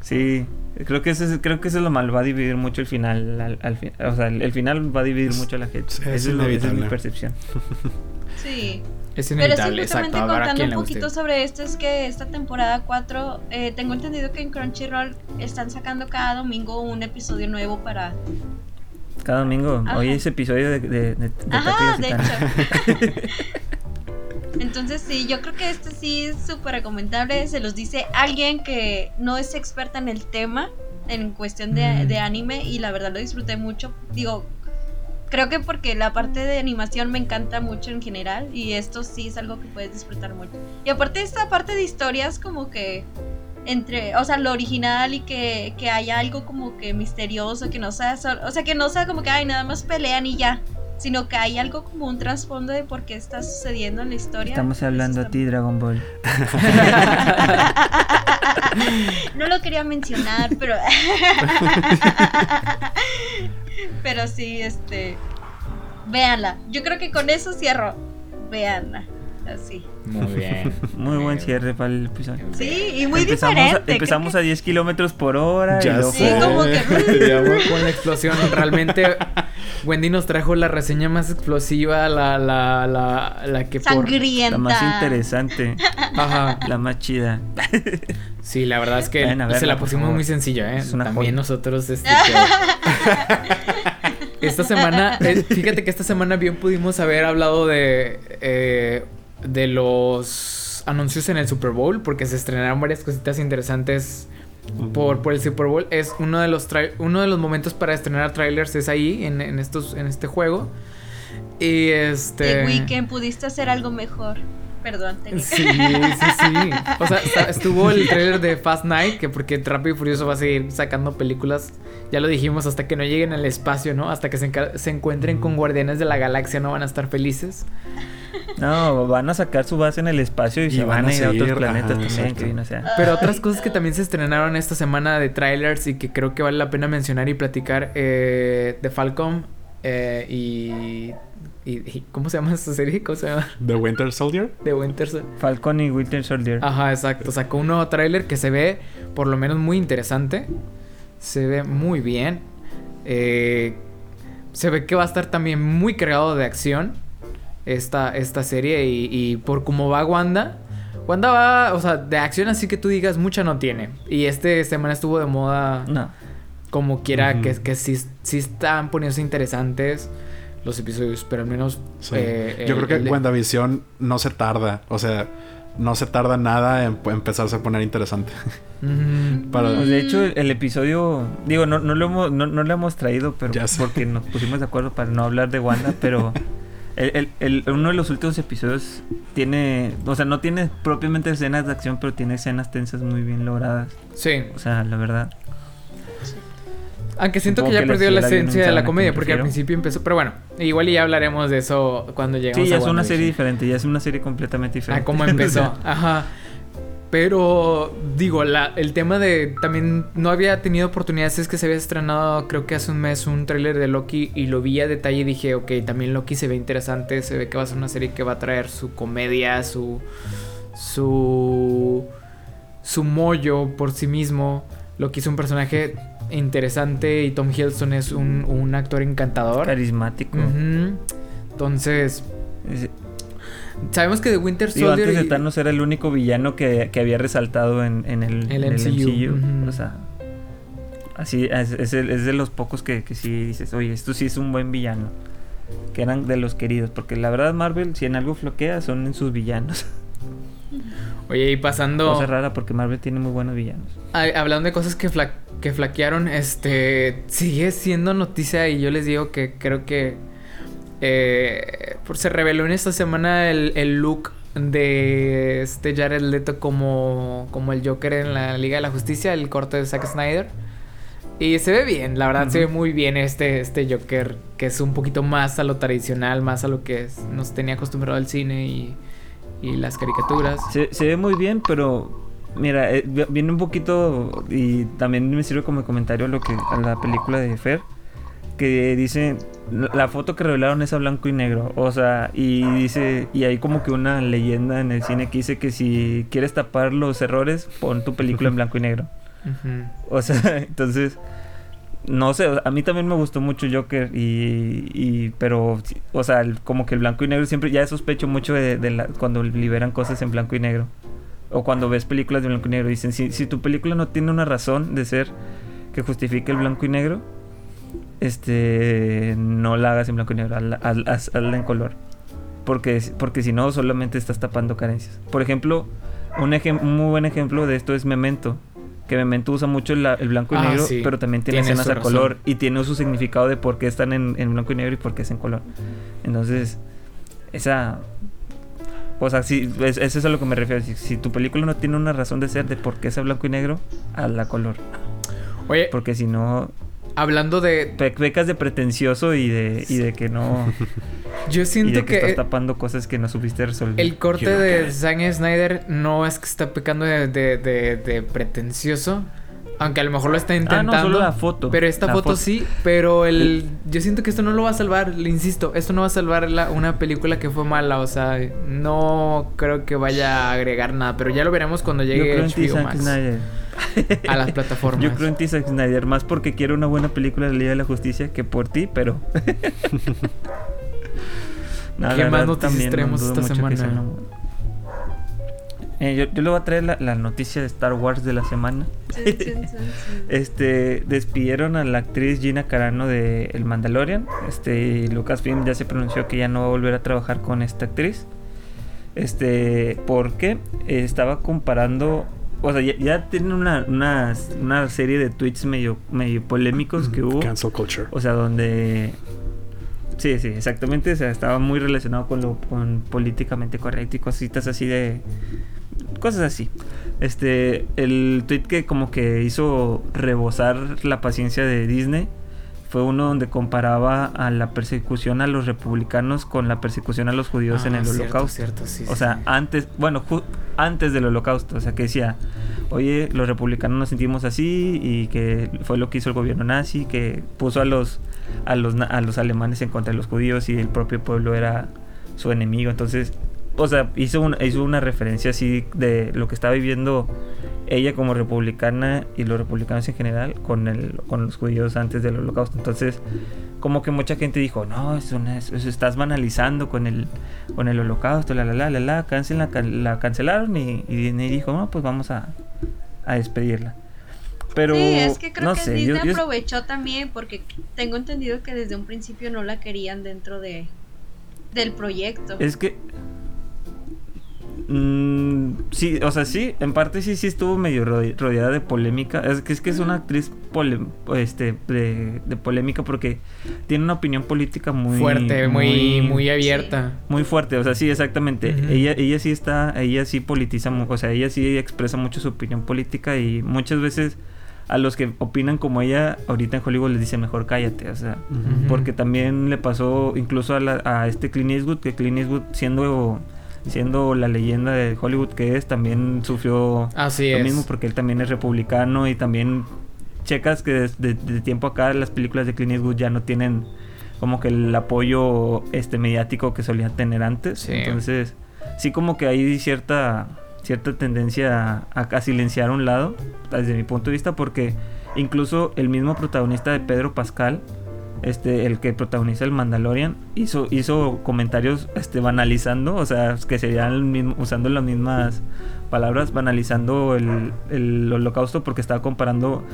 Sí, creo que, eso es, creo que eso es lo mal, va a dividir mucho el final. Al, al, o sea, el, final va a dividir mucho a la gente. es, esa es mi percepción. Sí. Es inevitable, Pero simplemente contando un poquito sobre esto es que esta temporada 4, eh, tengo entendido que en Crunchyroll están sacando cada domingo un episodio nuevo para... Cada domingo, hoy es episodio de... de, de, Ajá, de hecho. Entonces sí, yo creo que este sí es súper recomendable, se los dice alguien que no es experta en el tema, en cuestión de, de anime, y la verdad lo disfruté mucho. Digo, creo que porque la parte de animación me encanta mucho en general y esto sí es algo que puedes disfrutar mucho. Y aparte esta parte de historias como que entre, o sea, lo original y que, que haya algo como que misterioso, que no sea, o sea, que no sea como que, ay, nada más pelean y ya, sino que hay algo como un trasfondo de por qué está sucediendo en la historia. Estamos hablando a ti, Dragon Ball. no lo quería mencionar, pero... Pero sí, este. Véanla. Yo creo que con eso cierro. Véanla. Así. Muy bien. Muy buen cierre para el episodio. Sí, y muy diferente. empezamos a 10 kilómetros por hora. Ya sí, como que. con la explosión. Realmente, Wendy nos trajo la reseña más explosiva, la, la, la, la que. Sangrienta. la más interesante. Ajá. La más chida. Sí, la verdad es que se la pusimos muy sencilla, ¿eh? También nosotros, este, esta semana, eh, fíjate que esta semana bien pudimos haber hablado de, eh, de los anuncios en el Super Bowl, porque se estrenaron varias cositas interesantes por, por el Super Bowl. Es uno de los uno de los momentos para estrenar trailers es ahí, en, en estos, en este juego. Y este. The Weekend, pudiste hacer algo mejor. Perdón, Sí, sí, sí. O sea, estuvo el trailer de Fast Night, que porque Rápido y Furioso va a seguir sacando películas, ya lo dijimos, hasta que no lleguen al espacio, ¿no? Hasta que se, se encuentren con Guardianes de la Galaxia, no van a estar felices. No, van a sacar su base en el espacio y, se van, a ir a otros planetas también, Pero otras cosas que también se estrenaron esta semana de trailers y que creo que vale la pena mencionar y platicar, eh, de Falcon eh, y ¿Y, cómo se llama esa serie? ¿Cómo se llama? The Winter Soldier. The Winter Soldier. Falcon y Winter Soldier. Ajá, exacto. Sacó un nuevo tráiler que se ve por lo menos muy interesante. Se ve muy bien. Eh, se ve que va a estar también muy cargado de acción esta, esta serie y, y por cómo va Wanda. Wanda va, o sea, de acción así que tú digas, mucha no tiene. Y este semana estuvo de moda. No. Como quiera, que, que sí, sí están poniéndose interesantes los episodios, pero al menos... Eh, Yo creo que WandaVision no se tarda, o sea, no se tarda nada en empezarse a poner interesante. Pues, de hecho, el, episodio, digo, no, no, lo hemos, no, lo hemos traído, pero porque nos pusimos de acuerdo para no hablar de Wanda, pero el, el, uno de los últimos episodios tiene, o sea, no tiene propiamente escenas de acción, pero tiene escenas tensas muy bien logradas. Sí. O sea, la verdad. Aunque siento que ya perdió la esencia de la comedia, porque al principio empezó. Pero bueno, igual ya hablaremos de eso cuando lleguemos sí, ya es una serie diferente, ya es una serie completamente diferente. Ah, cómo empezó. Ajá. Pero digo, la, el tema de también no había tenido oportunidades, es que se había estrenado creo que hace un mes un tráiler de Loki y lo vi a detalle y dije, ok, también Loki se ve interesante, se ve que va a ser una serie que va a traer su comedia, su su su mollo por sí mismo. Loki es un personaje interesante y Tom Hiddleston es un, actor encantador. Carismático. Entonces... Sabemos que The Winter Soldier... antes de Thanos era el único villano que, había resaltado en, el, el, MCU. O sea... Así, es, de los pocos que, que sí dices, oye, esto sí es un buen villano. Que eran de los queridos. Porque la verdad Marvel, si en algo floquea, son en sus villanos. Oye, y pasando. Cosa rara porque Marvel tiene muy buenos villanos. hablando de cosas que, que flaquearon, este. Sigue siendo noticia y yo les digo que creo que. Eh, se reveló en esta semana el, look de este Jared Leto como, como el Joker en la Liga de la Justicia, el corte de Zack Snyder. Y se ve bien, la verdad se ve muy bien este, este Joker, que es un poquito más a lo tradicional, más a lo que nos tenía acostumbrado el cine y y las caricaturas. Se, ve muy bien, pero mira, eh, viene un poquito y también me sirve como comentario lo que a la película de Fer que dice la foto que revelaron es a blanco y negro, o sea, y dice y hay como que una leyenda en el cine que dice que si quieres tapar los errores, pon tu película en blanco y negro. O sea, entonces no sé, a mí también me gustó mucho Joker y, y pero, o sea, como que el blanco y negro siempre, ya sospecho mucho de, la, cuando liberan cosas en blanco y negro. O cuando ves películas de blanco y negro, dicen, si, si tu película no tiene una razón de ser que justifique el blanco y negro, este, no la hagas en blanco y negro, hazla, en color. Porque, porque si no, solamente estás tapando carencias. Por ejemplo, un, un muy buen ejemplo de esto es Memento que Memento usa mucho el, blanco y ah, negro, pero también tiene, escenas a color y tiene su significado de por qué están en, blanco y negro y por qué es en color. Entonces, esa... O sea, sí, es, eso es a lo que me refiero. Si, tu película no tiene una razón de ser de por qué es a blanco y negro, a la color. Oye. Porque si no, Hablando de. Pecas de pretencioso y de, y de que no. Yo siento que, estás tapando cosas que no supiste resolver. El corte de Zack Snyder no es que está pecando de, de, pretencioso. Aunque a lo mejor lo está intentando. Ah, no, solo la foto. Pero esta foto, sí. Pero el, yo siento que esto no lo va a salvar. Le insisto, esto no va a salvar una película que fue mala. O sea, no creo que vaya a agregar nada. Pero ya lo veremos cuando llegue HBO Max a las plataformas. Yo creo en ti, Zack Snyder, más porque quiero una buena película de la Liga de la Justicia que por ti, pero. ¿Qué más noticias tenemos esta semana? Eh, yo, le voy a traer la, noticia de Star Wars de la semana. este despidieron a la actriz Gina Carano de El Mandalorian. Este Lucasfilm ya se pronunció que ya no va a volver a trabajar con esta actriz. Este, porque estaba comparando o sea, ya, tienen una, una, serie de tweets medio, medio polémicos que hubo. Cancel culture. O sea, donde Sí, sí, exactamente. O sea, estaba muy relacionado con lo con políticamente correcto y cositas así de. Cosas así. Este, el tweet que como que hizo rebosar la paciencia de Disney fue uno donde comparaba a la persecución a los republicanos con la persecución a los judíos en ah, el holocausto. o sea, antes, bueno, antes del holocausto, o sea, que decía, oye, los republicanos nos sentimos así y que fue lo que hizo el gobierno nazi, que puso a los, a los, a los alemanes en contra de los judíos y el propio pueblo era su enemigo. Entonces, o sea, hizo, una, hizo una referencia así de lo que estaba viviendo ella como republicana y los republicanos en general con, el, con los judíos antes del holocausto. Entonces, como que mucha gente dijo, no, eso, eso estás banalizando con el, con el holocausto, la, la, la, la, la, la, cancelaron y, y dijo, no, pues vamos a, a despedirla. Pero, sí, es que creo que Disney aprovechó también porque tengo entendido que desde un principio no la querían dentro de del proyecto. Es que Mm, sí, o sea, sí, en parte sí, sí estuvo medio rodeada de polémica. Es que es, que es una actriz este, de, polémica porque tiene una opinión política muy... Fuerte, muy, muy, abierta. Muy fuerte, o sea, sí, exactamente. ella, ella sí está, ella sí politiza, o sea, ella sí expresa mucho su opinión política y muchas veces a los que opinan como ella, ahorita en Hollywood les dice mejor cállate, o sea, porque también le pasó incluso a, a este Clint Eastwood, que Clint Eastwood siendo siendo la leyenda de Hollywood que es, también sufrió lo mismo porque él también es republicano y también checas que desde de, tiempo acá las películas de Clint Eastwood ya no tienen como que el apoyo este mediático que solían tener antes. Entonces, sí como que hay cierta cierta tendencia a, a, silenciar a un lado, desde mi punto de vista, porque incluso el mismo protagonista de Pedro Pascal este, el que protagoniza el Mandalorian, hizo, hizo comentarios este, banalizando, o sea, que serían usando las mismas palabras, banalizando el, el holocausto porque estaba comparando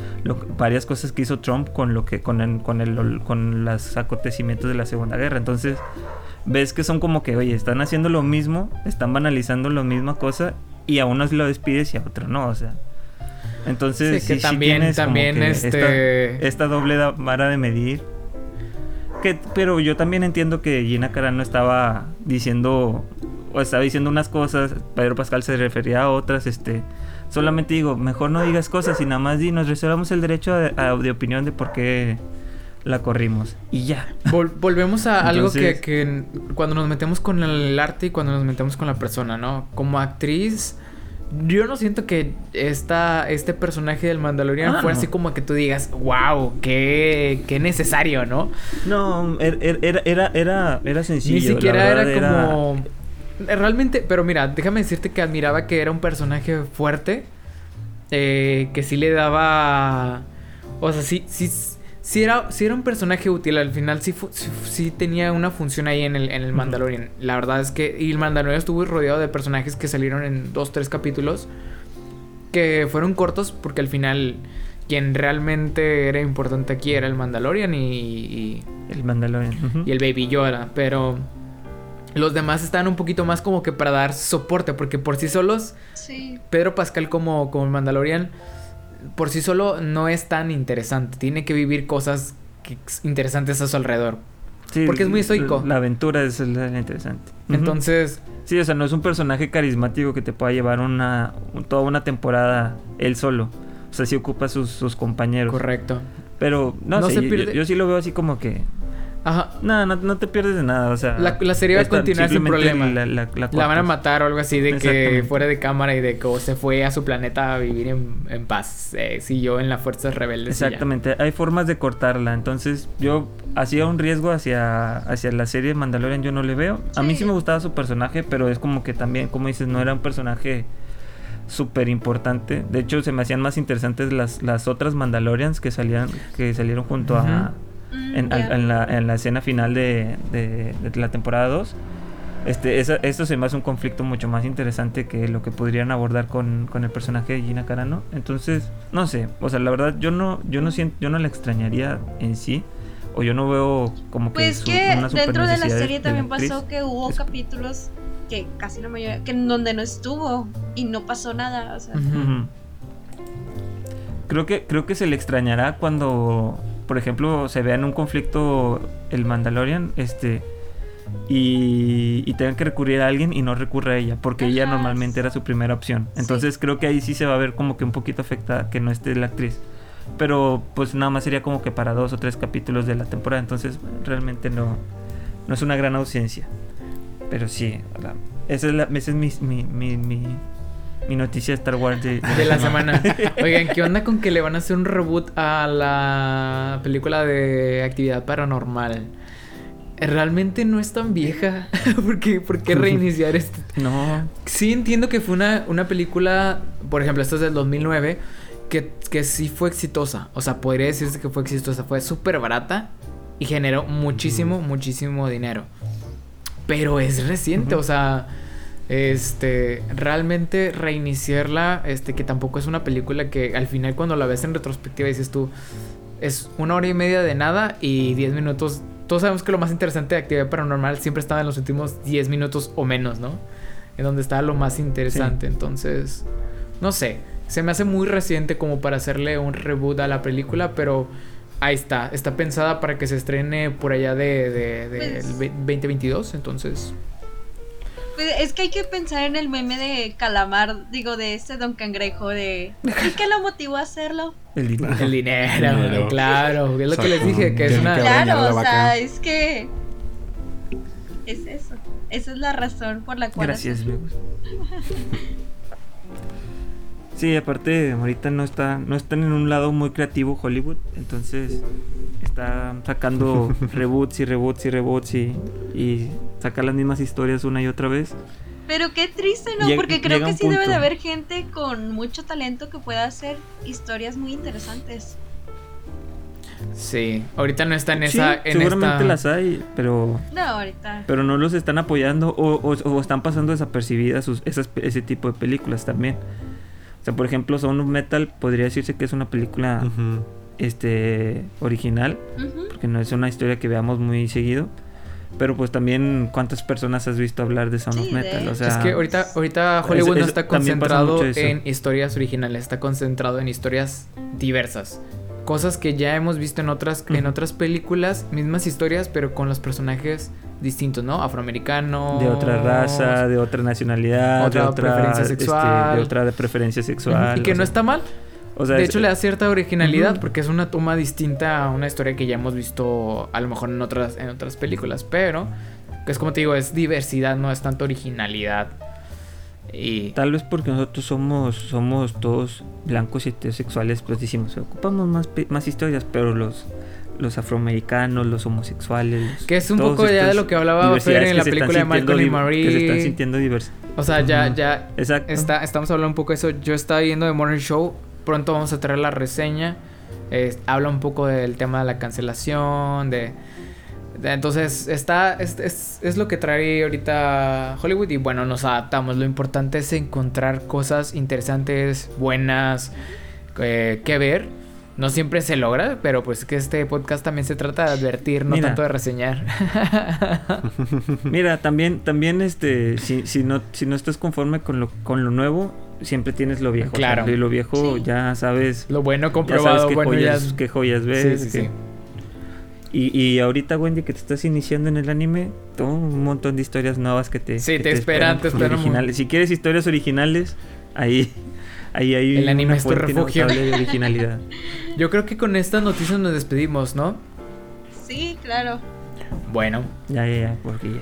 varias cosas que hizo Trump con lo que con el, con el con los acontecimientos de la Segunda Guerra. Entonces, ves que son como que, oye, están haciendo lo mismo, están banalizando la misma cosa y a uno lo despides y a otro no, o sea. Entonces, sí, que también, también este... esta, esta doble vara de medir pero yo también entiendo que Gina Carano estaba diciendo o estaba diciendo unas cosas, Pedro Pascal se refería a otras, este, solamente digo, mejor no digas cosas y nada más di, nos reservamos el derecho de opinión de por qué la corrimos y ya. volvemos a algo que, que, cuando nos metemos con el arte y cuando nos metemos con la persona, ¿no? Como actriz, yo no siento que esta, este personaje del Mandalorian ah, fue así como que tú digas, wow, qué, qué necesario, ¿no? No, er, er, era, era, era, era sencillo. Ni siquiera era como... Realmente, pero mira, déjame decirte que admiraba que era un personaje fuerte, eh, que sí le daba... O sea, sí, sí, si era, si era un personaje útil, al final sí, sí, tenía una función ahí en el, en el Mandalorian. La verdad es que. Y el Mandalorian estuvo rodeado de personajes que salieron en dos, tres capítulos. Que fueron cortos porque al final. Quien realmente era importante aquí era el Mandalorian y. el Mandalorian. Y el Baby Yoda. Pero. Los demás están un poquito más como que para dar soporte. Porque por sí solos. Sí. Pedro Pascal como, como el Mandalorian por sí solo no es tan interesante. Tiene que vivir cosas interesantes a su alrededor. porque es muy estoico. La aventura es la interesante. Entonces. Sí, o sea, no es un personaje carismático que te pueda llevar una toda una temporada él solo. O sea, sí ocupa sus, sus compañeros. Correcto. Pero no, sé, yo, sí lo veo así como que Ajá. No, no, te pierdes de nada, o sea. La, serie va a continuar sin problema. La, van a matar o algo así de que fuera de cámara y de que se fue a su planeta a vivir en, paz. Eh, siguió en las fuerzas rebeldes. Exactamente. Hay formas de cortarla. Entonces, yo hacía un riesgo hacia, hacia la serie Mandalorian, yo no le veo. A mí sí me gustaba su personaje, pero es como que también, como dices, no era un personaje súper importante. De hecho, se me hacían más interesantes las, las otras Mandalorians que salían, que salieron junto a Mm, en, la, escena final de, la temporada 2. Este, esto se me hace un conflicto mucho más interesante que lo que podrían abordar con, el personaje de Gina Carano. Entonces, no sé, o sea, la verdad yo no, yo no siento, yo no la extrañaría en sí. O yo no veo como que, pues que dentro de la serie también pasó que hubo capítulos que casi la mayoría, que en donde no estuvo y no pasó nada. O sea. Creo que, creo que se le extrañará cuando por ejemplo, se vea en un conflicto el Mandalorian, este y, y tengan que recurrir a alguien y no recurre a ella, porque ella normalmente era su primera opción. Entonces creo que ahí sí se va a ver como que un poquito afectada que no esté la actriz. Pero pues nada más sería como que para dos o tres capítulos de la temporada, entonces realmente no, no es una gran ausencia. Pero sí, esa es, la, esa es mi, mi, mi, mi, noticia de Star Wars de, de la semana. Oigan, ¿qué onda con que le van a hacer un reboot a la película de actividad paranormal? realmente no es tan vieja. ¿Por qué, ¿Por qué reiniciar esto? No. Sí entiendo que fue una, una película, por ejemplo, esta es del 2009, que, que sí fue exitosa. O sea, podría decirse que fue exitosa. Fue súper barata y generó muchísimo, muchísimo dinero. Pero es reciente, o sea, este, realmente reiniciarla, este, que tampoco es una película que al final cuando la ves en retrospectiva dices tú, es una hora y media de nada y diez minutos todos sabemos que lo más interesante de actividad paranormal siempre estaba en los últimos 10 minutos o menos, ¿no? En donde estaba lo más interesante. Entonces, no sé. Se me hace muy reciente como para hacerle un reboot a la película, pero ahí está. Está pensada para que se estrene por allá de, de, de 2022. Pues entonces, es que hay que pensar en el meme de Calamar, digo, de este Don Cangrejo, de... ¿Y qué lo motivó a hacerlo? El dinero. El dinero, claro. Es lo que les dije, que es una... Claro, o sea, es que... Es eso. Esa es la razón por la cual... Gracias, Sí, aparte ahorita no está no están en un lado muy creativo Hollywood, entonces está sacando reboots y reboots y reboots y, y sacar las mismas historias una y otra vez. Pero qué triste, ¿no? Porque creo que sí debe de haber gente con mucho talento que pueda hacer historias muy interesantes. Sí, ahorita no está en esa. en seguramente las hay, pero. No, ahorita. Pero no los están apoyando o, o, están pasando desapercibidas sus, esas, ese tipo de películas también. O sea, por ejemplo, Sound of Metal podría decirse que es una película este original, porque no es una historia que veamos muy seguido. Pero pues también cuántas personas has visto hablar de Sound of Metal, o sea, es que ahorita ahorita Hollywood no está concentrado en historias originales, está concentrado en historias diversas. Cosas que ya hemos visto en otras en otras películas, mismas historias, pero con los personajes distintos, ¿no? Afroamericano. De otra raza, de otra nacionalidad, de otra preferencia este, sexual. de otra preferencia sexual. Y que no está mal. O sea, de hecho, le da cierta originalidad porque es una toma distinta a una historia que ya hemos visto a lo mejor en otras, en otras películas. Pero, que es como te digo, es diversidad, no es tanto originalidad. Y... Tal vez porque nosotros somos, somos todos blancos y heterosexuales, pues decimos, ocupamos más, más historias, pero los los afroamericanos, los homosexuales. Que es un poco ya de lo que hablaba Fer en la película de Malcolm y Marie. Que se están sintiendo diversos. O sea, ya, ya. Exacto. Está, estamos hablando un poco de eso. Yo estaba viendo The Morning Show. Pronto vamos a traer la reseña. habla un poco del tema de la cancelación, de... entonces, está, es, es, es, lo que trae ahorita Hollywood y bueno, nos adaptamos. Lo importante es encontrar cosas interesantes, buenas, eh, que ver no siempre se logra, pero pues que este podcast también se trata de advertir, no tanto de reseñar. Mira, también, también este, si, si no, si no estás conforme con lo, con lo nuevo, siempre tienes lo viejo. Claro. y lo viejo ya sabes. Lo bueno comprobado, qué, bueno, joyas, qué joyas ves. Y, y ahorita, Wendy, que te estás iniciando en el anime, todo un montón de historias nuevas que te, sí, te, esperan, te esperan. Originales. Si quieres historias originales, ahí Ahí hay el anime es tu refugio. de originalidad. Yo creo que con estas noticias nos despedimos, ¿no? Sí, claro. Bueno. Ya, ya, ya, porque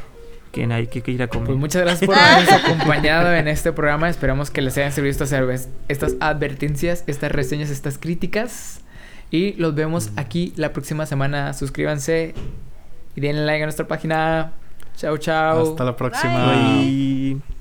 que hay que, ir a comer. Pues muchas gracias por habernos acompañado en este programa. Esperamos que les hayan servido estas, estas advertencias, estas reseñas, estas críticas. Y los vemos aquí la próxima semana. Suscríbanse y denle like a nuestra página. Chao, chao. Hasta la próxima. Bye.